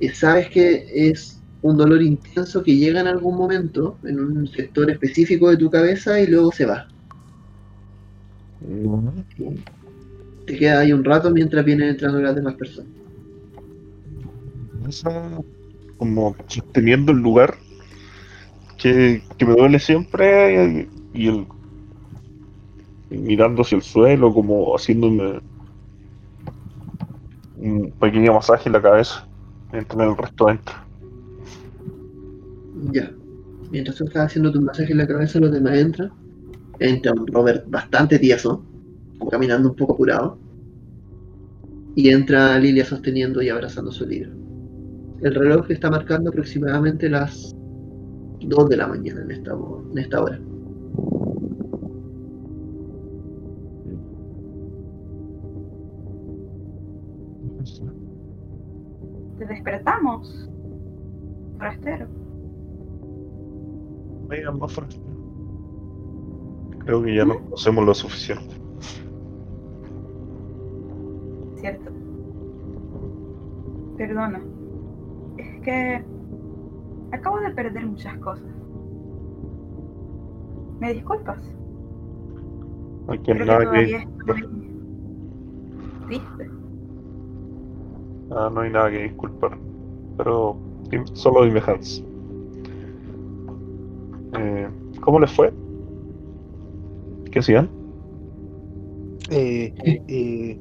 eh, sabes que es un dolor intenso que llega en algún momento, en un sector específico de tu cabeza y luego se va. Te queda ahí un rato mientras vienen entrando las demás personas. Como sosteniendo el lugar que, que me duele siempre y, y el y mirando hacia el suelo como haciéndome un pequeño masaje en la cabeza mientras el resto entra Ya. Mientras tú estás haciendo tu masaje en la cabeza, los demás entran. Entra un Robert bastante tieso, caminando un poco apurado. Y entra Lilia sosteniendo y abrazando su libro. El reloj está marcando aproximadamente las 2 de la mañana en esta, en esta hora. Despertamos. Forastero. Me digan más fuerte. creo que ya no conocemos lo suficiente ¿Cierto? Perdona. Es que acabo de perder muchas cosas. ¿Me disculpas? Creo que nada que estoy triste. Ah, no hay nada que disculpar pero solo dime Hans Eh, ¿cómo les fue? ¿qué hacían? Eh, eh,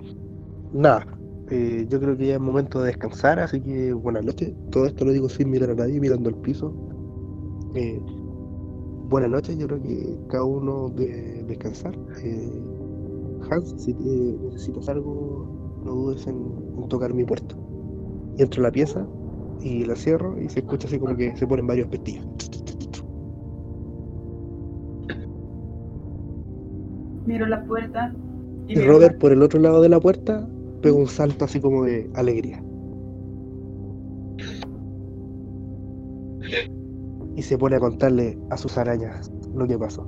nada, eh, yo creo que ya es momento de descansar, así que buenas noches. Todo esto lo digo sin mirar a nadie, mirando el piso. Eh, buenas noches, yo creo que cada uno debe descansar. Eh, Hans, si te- necesitas algo, no dudes en, en tocar mi puerta. Y entro a la pieza y la cierro y se escucha así como que se ponen varios pestillos. Miro la puerta y, Y Robert por el otro lado de la puerta pega un salto así como de alegría. Y se pone a contarle a sus arañas lo que pasó.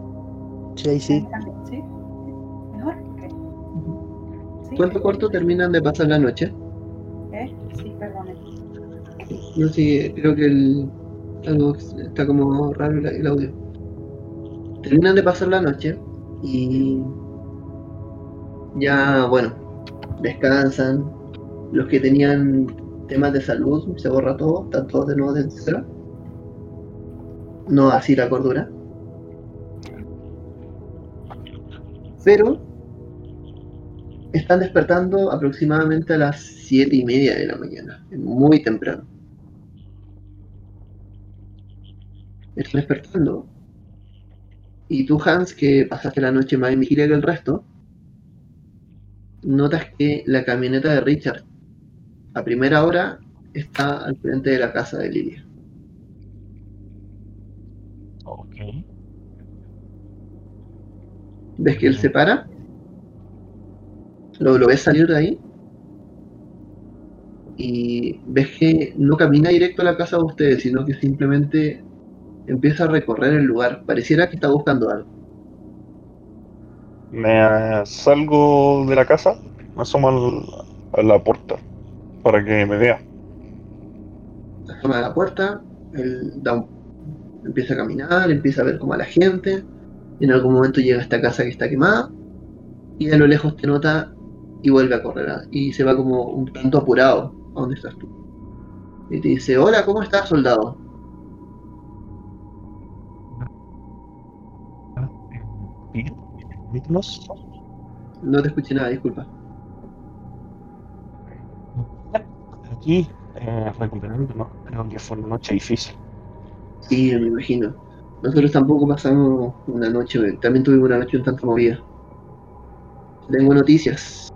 Sí, ahí sí. ¿Sí? ¿Mejor? Sí, Cuento corto, terminan de pasar la noche. ¿Eh? Sí, perdone. No sé, creo que el, algo está como raro el, el audio. Terminan de pasar la noche y ya, bueno, descansan. Los que tenían temas de salud, se borra todo, están todos de nuevo de cero. No así la cordura. Pero están despertando aproximadamente a las siete y media de la mañana, muy temprano. Están despertando. Y tú, Hans, que pasaste la noche más en vigilia que el resto, notas que la camioneta de Richard, a primera hora, está al frente de la casa de Lidia. ok ¿Ves que él se para? Lo, lo ves salir de ahí. Y ves que no camina directo a la casa de ustedes, sino que simplemente empieza a recorrer el lugar. Pareciera que está buscando algo. me salgo de la casa me asomo al- a la puerta para que me vea asoma a la puerta, él da un- empieza a caminar, empieza a ver como a la gente, en algún momento llega a esta casa que está quemada, y a lo lejos te nota y vuelve a correr, a- y se va como un tanto apurado a donde estás tú. Y te dice, hola, ¿cómo estás, soldado? Bien. No te escuché nada, disculpa. Aquí, eh, recuperándonos, creo que fue una noche difícil. Sí, me imagino. Nosotros tampoco pasamos una noche, también tuvimos una noche un tanto movida. Tengo noticias,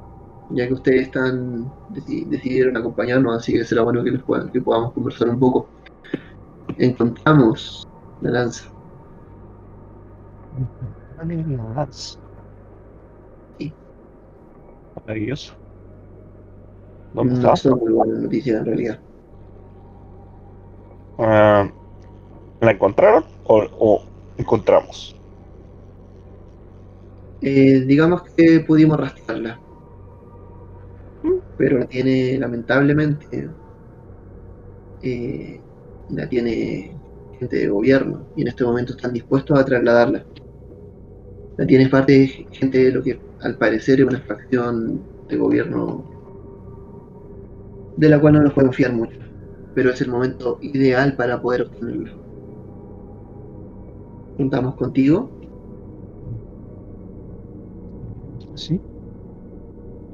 ya que ustedes están deci- decidieron acompañarnos, así que será bueno que, les pueda- que podamos conversar un poco. Encontramos la lanza. Vale, nada. Sí. Maravilloso. ¿Dónde No está? son muy buenas noticias en realidad. Ah, ¿La encontraron o, o encontramos? Eh, digamos que pudimos rastrearla. Pero la tiene, lamentablemente, eh, la tiene gente de gobierno y en este momento están dispuestos a trasladarla. La tiene parte de gente de lo que al parecer es una facción de gobierno de la cual no nos podemos fiar mucho. Pero es el momento ideal para poder obtenerla. Contamos contigo. Sí.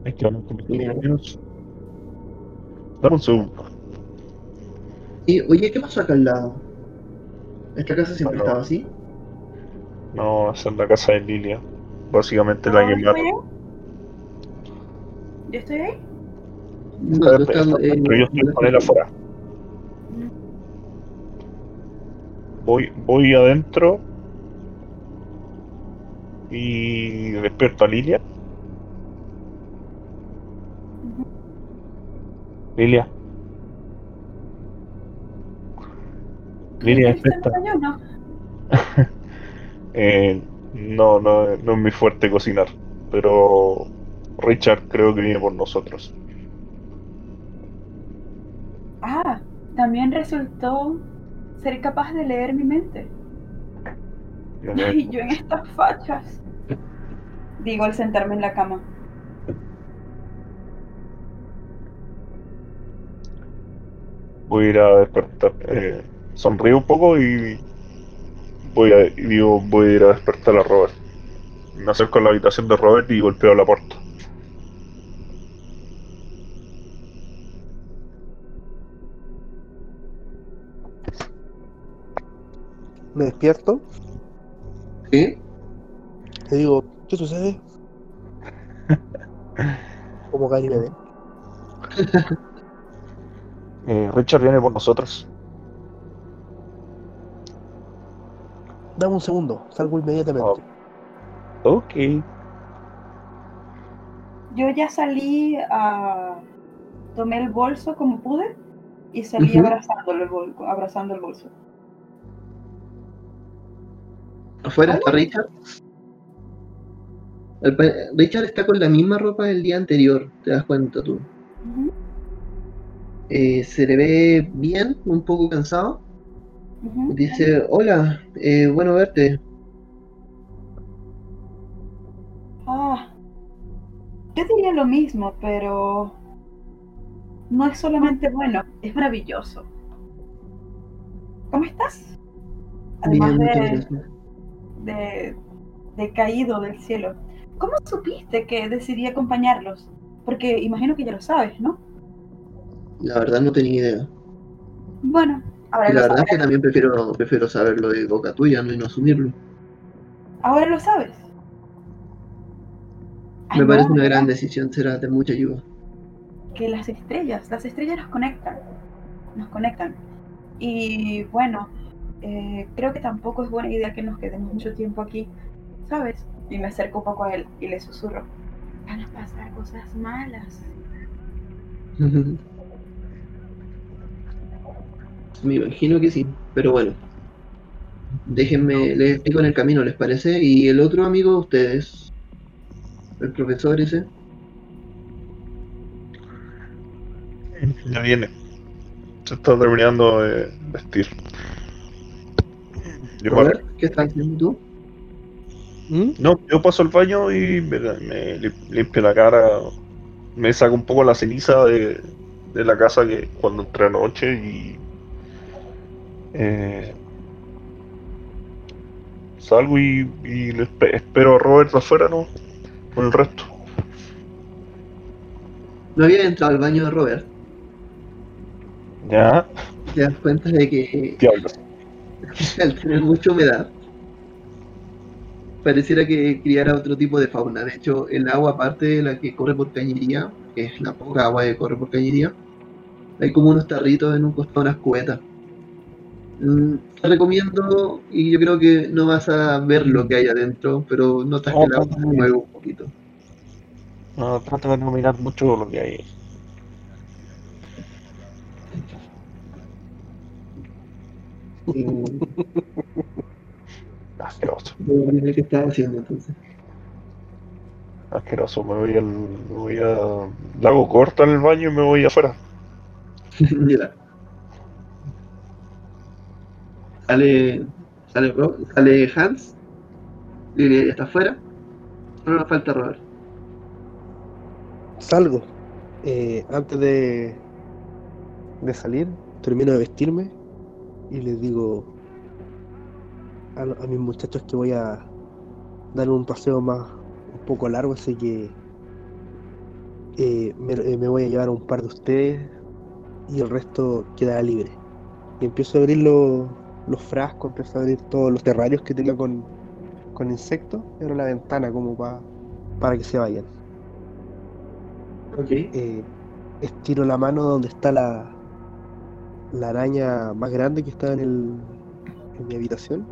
Hay que hablar con mis compañeros. Dame un segundo. Y, oye, ¿qué pasó acá al lado? ¿Esta casa siempre Bueno. estaba así? No, esa es la casa de Lilia. Básicamente la Ah, que ¿estoy mata. ahí? ¿Yo estoy ahí? No, Está- tú estás, está- eh, pero yo estoy con él afuera. Voy, voy adentro y despierto a Lilia. Lilia. Lilia, ¿Viste el despierta. desayuno? Eh, no, no, no es mi fuerte cocinar, pero Richard creo que viene por nosotros. Ah, también resultó ser capaz de leer mi mente. Ay, yo en estas fachas. Digo al sentarme en la cama. Voy a ir a despertar. Eh, sonrío un poco y voy a, digo, voy a ir a despertar a Robert. Me acerco a la habitación de Robert y golpeo la puerta. Me despierto ¿Sí? y digo, ¿qué sucede? Como Ganymede. Eh, Richard viene por nosotros. Dame un segundo, salgo inmediatamente. Oh. Ok. Yo ya salí a. Tomé el bolso como pude y salí abrazándolo el bol- abrazando el bolso. ¿Afuera está Richard? Richard está con la misma ropa del día anterior, te das cuenta tú. Eh, se le ve bien, un poco cansado. Dice, hola, eh, bueno verte. Ah, yo diría lo mismo, pero no es solamente bueno, es maravilloso. ¿Cómo estás? Además de, de caído del cielo. ¿Cómo supiste que decidí acompañarlos? Porque imagino que ya lo sabes, ¿no? La verdad no tenía idea. Bueno, ahora lo la verdad es que también prefiero, prefiero saberlo de boca tuya ¿no? y no asumirlo. Ahora lo sabes. Ay, Me no, parece una gran decisión, será de mucha ayuda. Que las estrellas, las estrellas nos conectan. Nos conectan. Y bueno, eh, creo que tampoco es buena idea que nos quedemos mucho tiempo aquí, ¿sabes? Y me acerco un poco a él y le susurro. Van a pasar cosas malas. Me imagino que sí, pero bueno. Déjenme, les explico en el camino, ¿les parece? Y el otro amigo de ustedes, el profesor ese, Ya viene. Se está terminando de vestir. Robert, ¿qué estás haciendo tú? ¿Mm? no, yo paso al baño y me, me lim- limpio la cara. Me saco un poco la ceniza de, de la casa que cuando entré anoche y eh, salgo y, espero a Robert afuera, ¿no? Con el resto. No había entrado al baño de Robert. Ya, Te das cuenta de que diablos. al tener mucha humedad, pareciera que criara otro tipo de fauna. De hecho, el agua, aparte de la que corre por cañería, que es la poca agua que corre por cañería, hay como unos tarritos en un costado, unas cubetas. Mm, Te recomiendo, y yo creo que no vas a ver lo que hay adentro, pero notas que el agua se mueve un poquito. No, trato de no mirar mucho lo que hay. Mm, Asqueroso. ¿Qué estaba haciendo entonces? Asqueroso. Me voy al. Me voy a. Le hago corta en el baño y me voy afuera. Mira. Sale, sale, sale Hans. Lily está afuera. Solo nos falta Robert. Salgo. Eh, antes de, de salir, termino de vestirme y les digo a, mis muchachos que voy a dar un paseo más un poco largo, así que eh, me, eh, me voy a llevar a un par de ustedes y el resto quedará libre. Y empiezo a abrir los, los frascos, empiezo a abrir todos los terrarios que tenía con, con insectos, abro la ventana como pa- para que se vayan. Eh, estiro la mano donde está la, la araña más grande que está en, el, en mi habitación,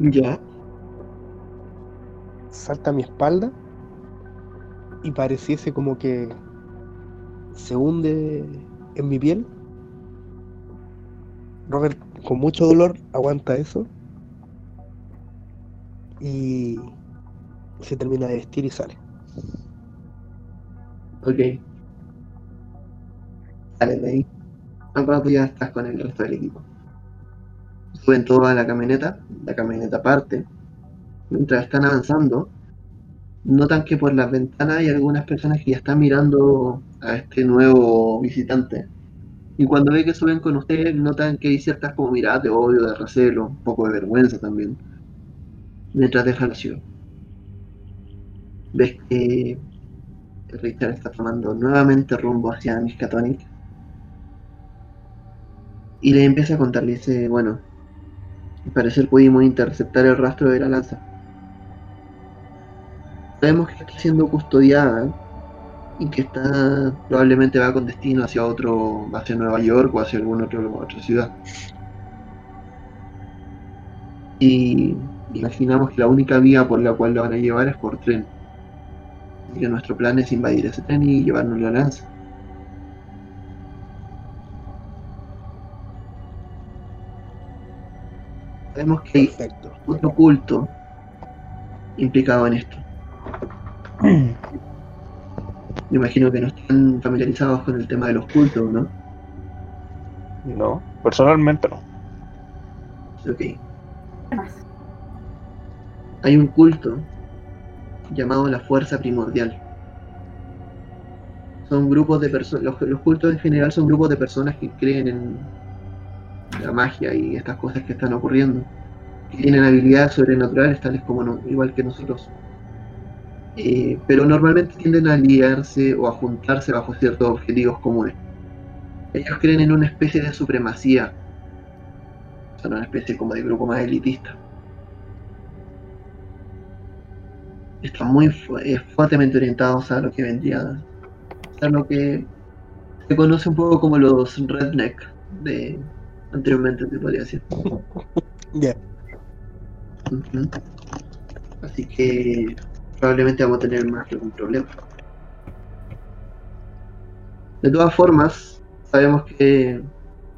Ya. salta a mi espalda y pareciese como que se hunde en mi piel. Robert, con mucho dolor, aguanta eso y se termina de vestir y sale. Ok. Sale de ahí. Al rato ya estás con el resto del equipo. Suben todos a la camioneta. La camioneta parte. Mientras están avanzando, notan que por las ventanas hay algunas personas que ya están mirando a este nuevo visitante. Y cuando ve que suben con ustedes, notan que hay ciertas como miradas de odio, de recelo, un poco de vergüenza también. Mientras dejan la ciudad. Ves que Richard está tomando nuevamente rumbo hacia Miskatonic. Y le empieza a contar, le dice, bueno, al parecer pudimos interceptar el rastro de la lanza. Sabemos que está siendo custodiada y que está probablemente va con destino hacia otro, hacia Nueva York o hacia alguna otra ciudad. Y imaginamos que la única vía por la cual lo van a llevar es por tren. Y que nuestro plan es invadir ese tren y llevarnos la lanza. Sabemos que hay Perfecto. otro culto implicado en esto. Me imagino que no están familiarizados con el tema de los cultos, ¿no? No, personalmente no. Ok. ¿Qué más? Hay un culto llamado la Fuerza Primordial. Son grupos de personas, los, los cultos en general son grupos de personas que creen en la magia y estas cosas que están ocurriendo. Que tienen habilidades sobrenaturales tales como no- igual que nosotros. Eh, pero normalmente tienden a aliarse o a juntarse bajo ciertos objetivos comunes. Ellos creen en una especie de supremacía. Son una especie como de grupo más elitista. están muy eh, fuertemente orientados a lo que vendría a lo que se conoce un poco como los redneck de anteriormente se podría decir. Ya. Ujú. Así que probablemente vamos a tener más que algún problema. De todas formas, sabemos que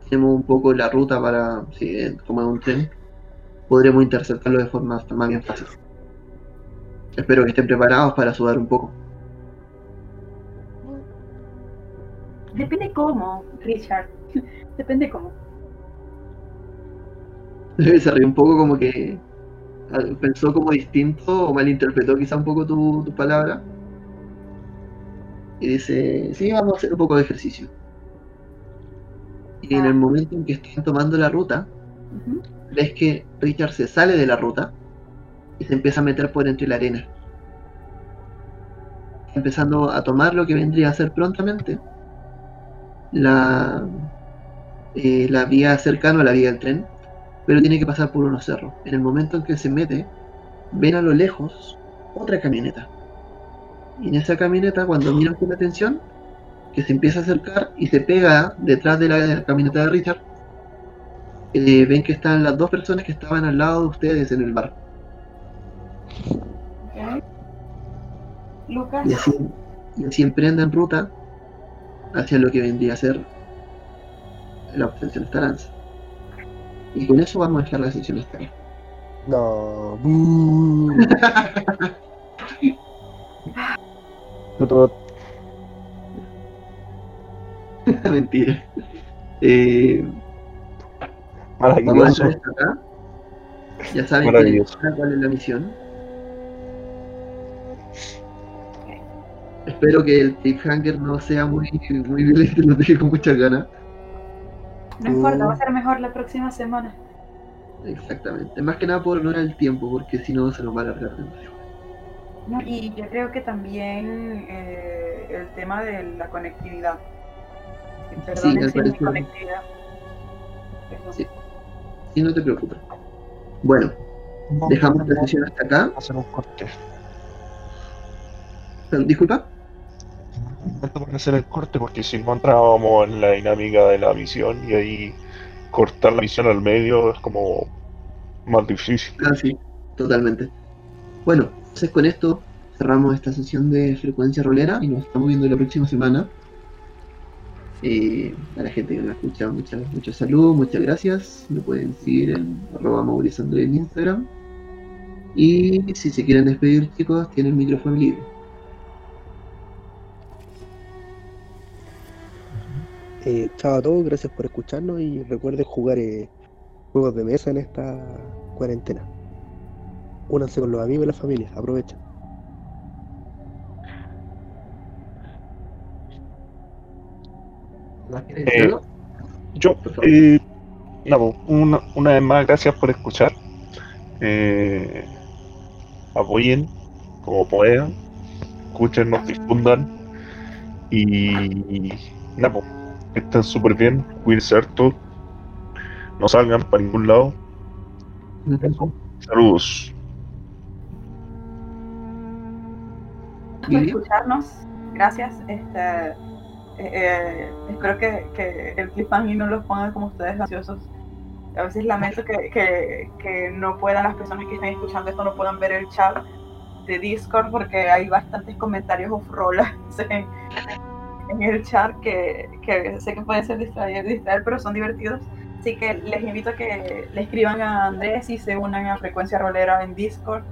tenemos un poco la ruta para, si como un tren, podremos interceptarlo de forma más bien fácil. Espero que estén preparados para sudar un poco. Depende cómo, Richard. Depende cómo. Se rió un poco como que ah, pensó como distinto o malinterpretó quizá un poco tu, tu palabra. Y dice, sí, vamos a hacer un poco de ejercicio. Y en el momento en que están tomando la ruta, ves que Richard se sale de la ruta y se empieza a meter por entre la arena. Empezando a tomar lo que vendría a ser prontamente la, eh, la vía cercana a la vía del tren, pero tiene que pasar por unos cerros. En el momento en que se mete, ven a lo lejos otra camioneta. Y en esa camioneta, cuando miran con atención, que se empieza a acercar y se pega detrás de la, de la camioneta de Richard, eh, ven que están las dos personas que estaban al lado de ustedes en el bar. Lucas, Y así, y así emprenden ruta hacia lo que vendría a ser la obtención de Esperanza. Y con eso vamos a dejar la sesión hasta acá. No. Mentira. Eh, vamos a dejar acá. Ya saben cuál es la misión. Espero que el cliffhanger no sea muy, muy violento nos deje con muchas ganas. No importa, va a ser mejor la próxima semana. Exactamente. Más que nada por honor al tiempo, porque si no se nos va a alargar demasiado. No, y yo creo que también eh, el tema de la conectividad. Perdonen al si mi parecer. conectividad. Perdón. Sí. Sí, no te preocupes. Bueno, dejamos la sesión hasta acá. hacer un corte. Disculpa. Para hacer el corte porque si no entrábamos en la dinámica de la misión y ahí cortar la misión al medio es como más difícil. Ah, sí, totalmente. Bueno, entonces con esto cerramos esta sesión de frecuencia rolera y nos estamos viendo la próxima semana. Eh, a la gente que nos escucha, muchas mucha salud, muchas gracias. Me pueden seguir en arroba en Instagram. Y si se quieren despedir, chicos, tienen el micrófono libre. Eh, chao a todos, gracias por escucharnos y recuerden jugar eh, juegos de mesa en esta cuarentena. Únanse con los amigos y la familia, aprovechen. Eh, Yo, eh, no, pues, una, una vez más, gracias por escuchar. Eh, apoyen como puedan, escuchen, nos difundan y nada, estén súper bien, cuídense harto, no salgan para ningún lado. Eso. Saludos. por Lidia. escucharnos. Gracias. Este, eh, eh, espero que, que el cliffhanger no los ponga como ustedes ansiosos. A veces lamento que, que, que no puedan las personas que están escuchando esto no puedan ver el chat de Discord porque hay bastantes comentarios off-roll en, el chat que, que sé que pueden ser distraer, distraer, pero son divertidos. Así que les invito a que le escriban a Andrés y se unan a Frecuencia Rolera en Discord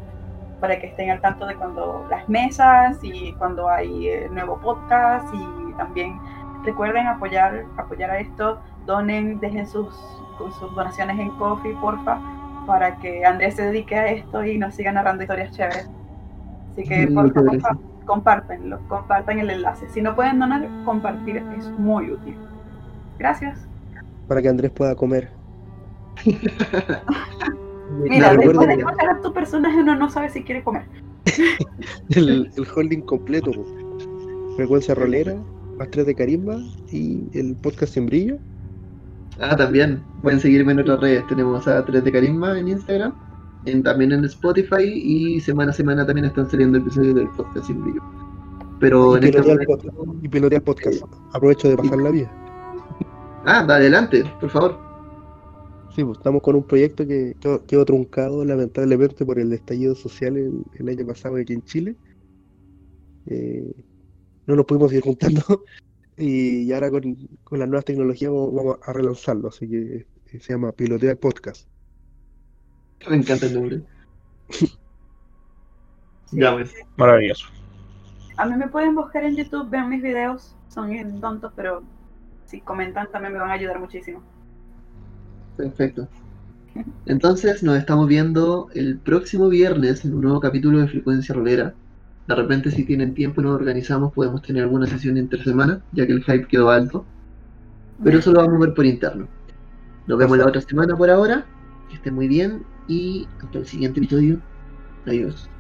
para que estén al tanto de cuando las mesas y cuando hay eh, nuevo podcast. Y también recuerden apoyar apoyar a esto. Donen dejen sus sus donaciones en Coffee porfa para que Andrés se dedique a esto y nos siga narrando historias chéveres. Así que por favor gracias. compártenlo compartan el enlace si no pueden donar compartir es muy útil gracias Para que Andrés pueda comer. mira Me después de escuchar a tu personaje uno no sabe si quiere comer El, el holding completo. po. Frecuencia rolera, más 3 de carisma y el podcast sin brillo. Ah, también. Pueden seguirme en otras redes. Tenemos a 3 de Carisma en Instagram, en, también en Spotify y semana a semana también están saliendo episodios del podcast sin brillo. Pero en Y este pilotea el momento... podcast. Y pilotea podcast. Aprovecho de pasar la vía. Ah, da adelante, por favor. Sí, pues estamos con un proyecto que quedó, truncado lamentablemente por el estallido social el, el año pasado aquí en Chile. Eh, no nos pudimos ir juntando y ahora con, con las nuevas tecnologías vamos, vamos a relanzarlo, así que se llama Pilotea el Podcast. Me encanta el nombre. Sí. Ya pues. Maravilloso. A mí me pueden buscar en YouTube, vean mis videos, son bien tontos, pero si comentan también me van a ayudar muchísimo. Perfecto. Entonces nos estamos viendo el próximo viernes en un nuevo capítulo de Frecuencia Rolera. De repente si tienen tiempo y nos organizamos podemos tener alguna sesión entre semana, ya que el hype quedó alto. Pero eso lo vamos a ver por interno. Nos vemos la otra semana por ahora. Que estén muy bien y hasta el siguiente episodio. Adiós.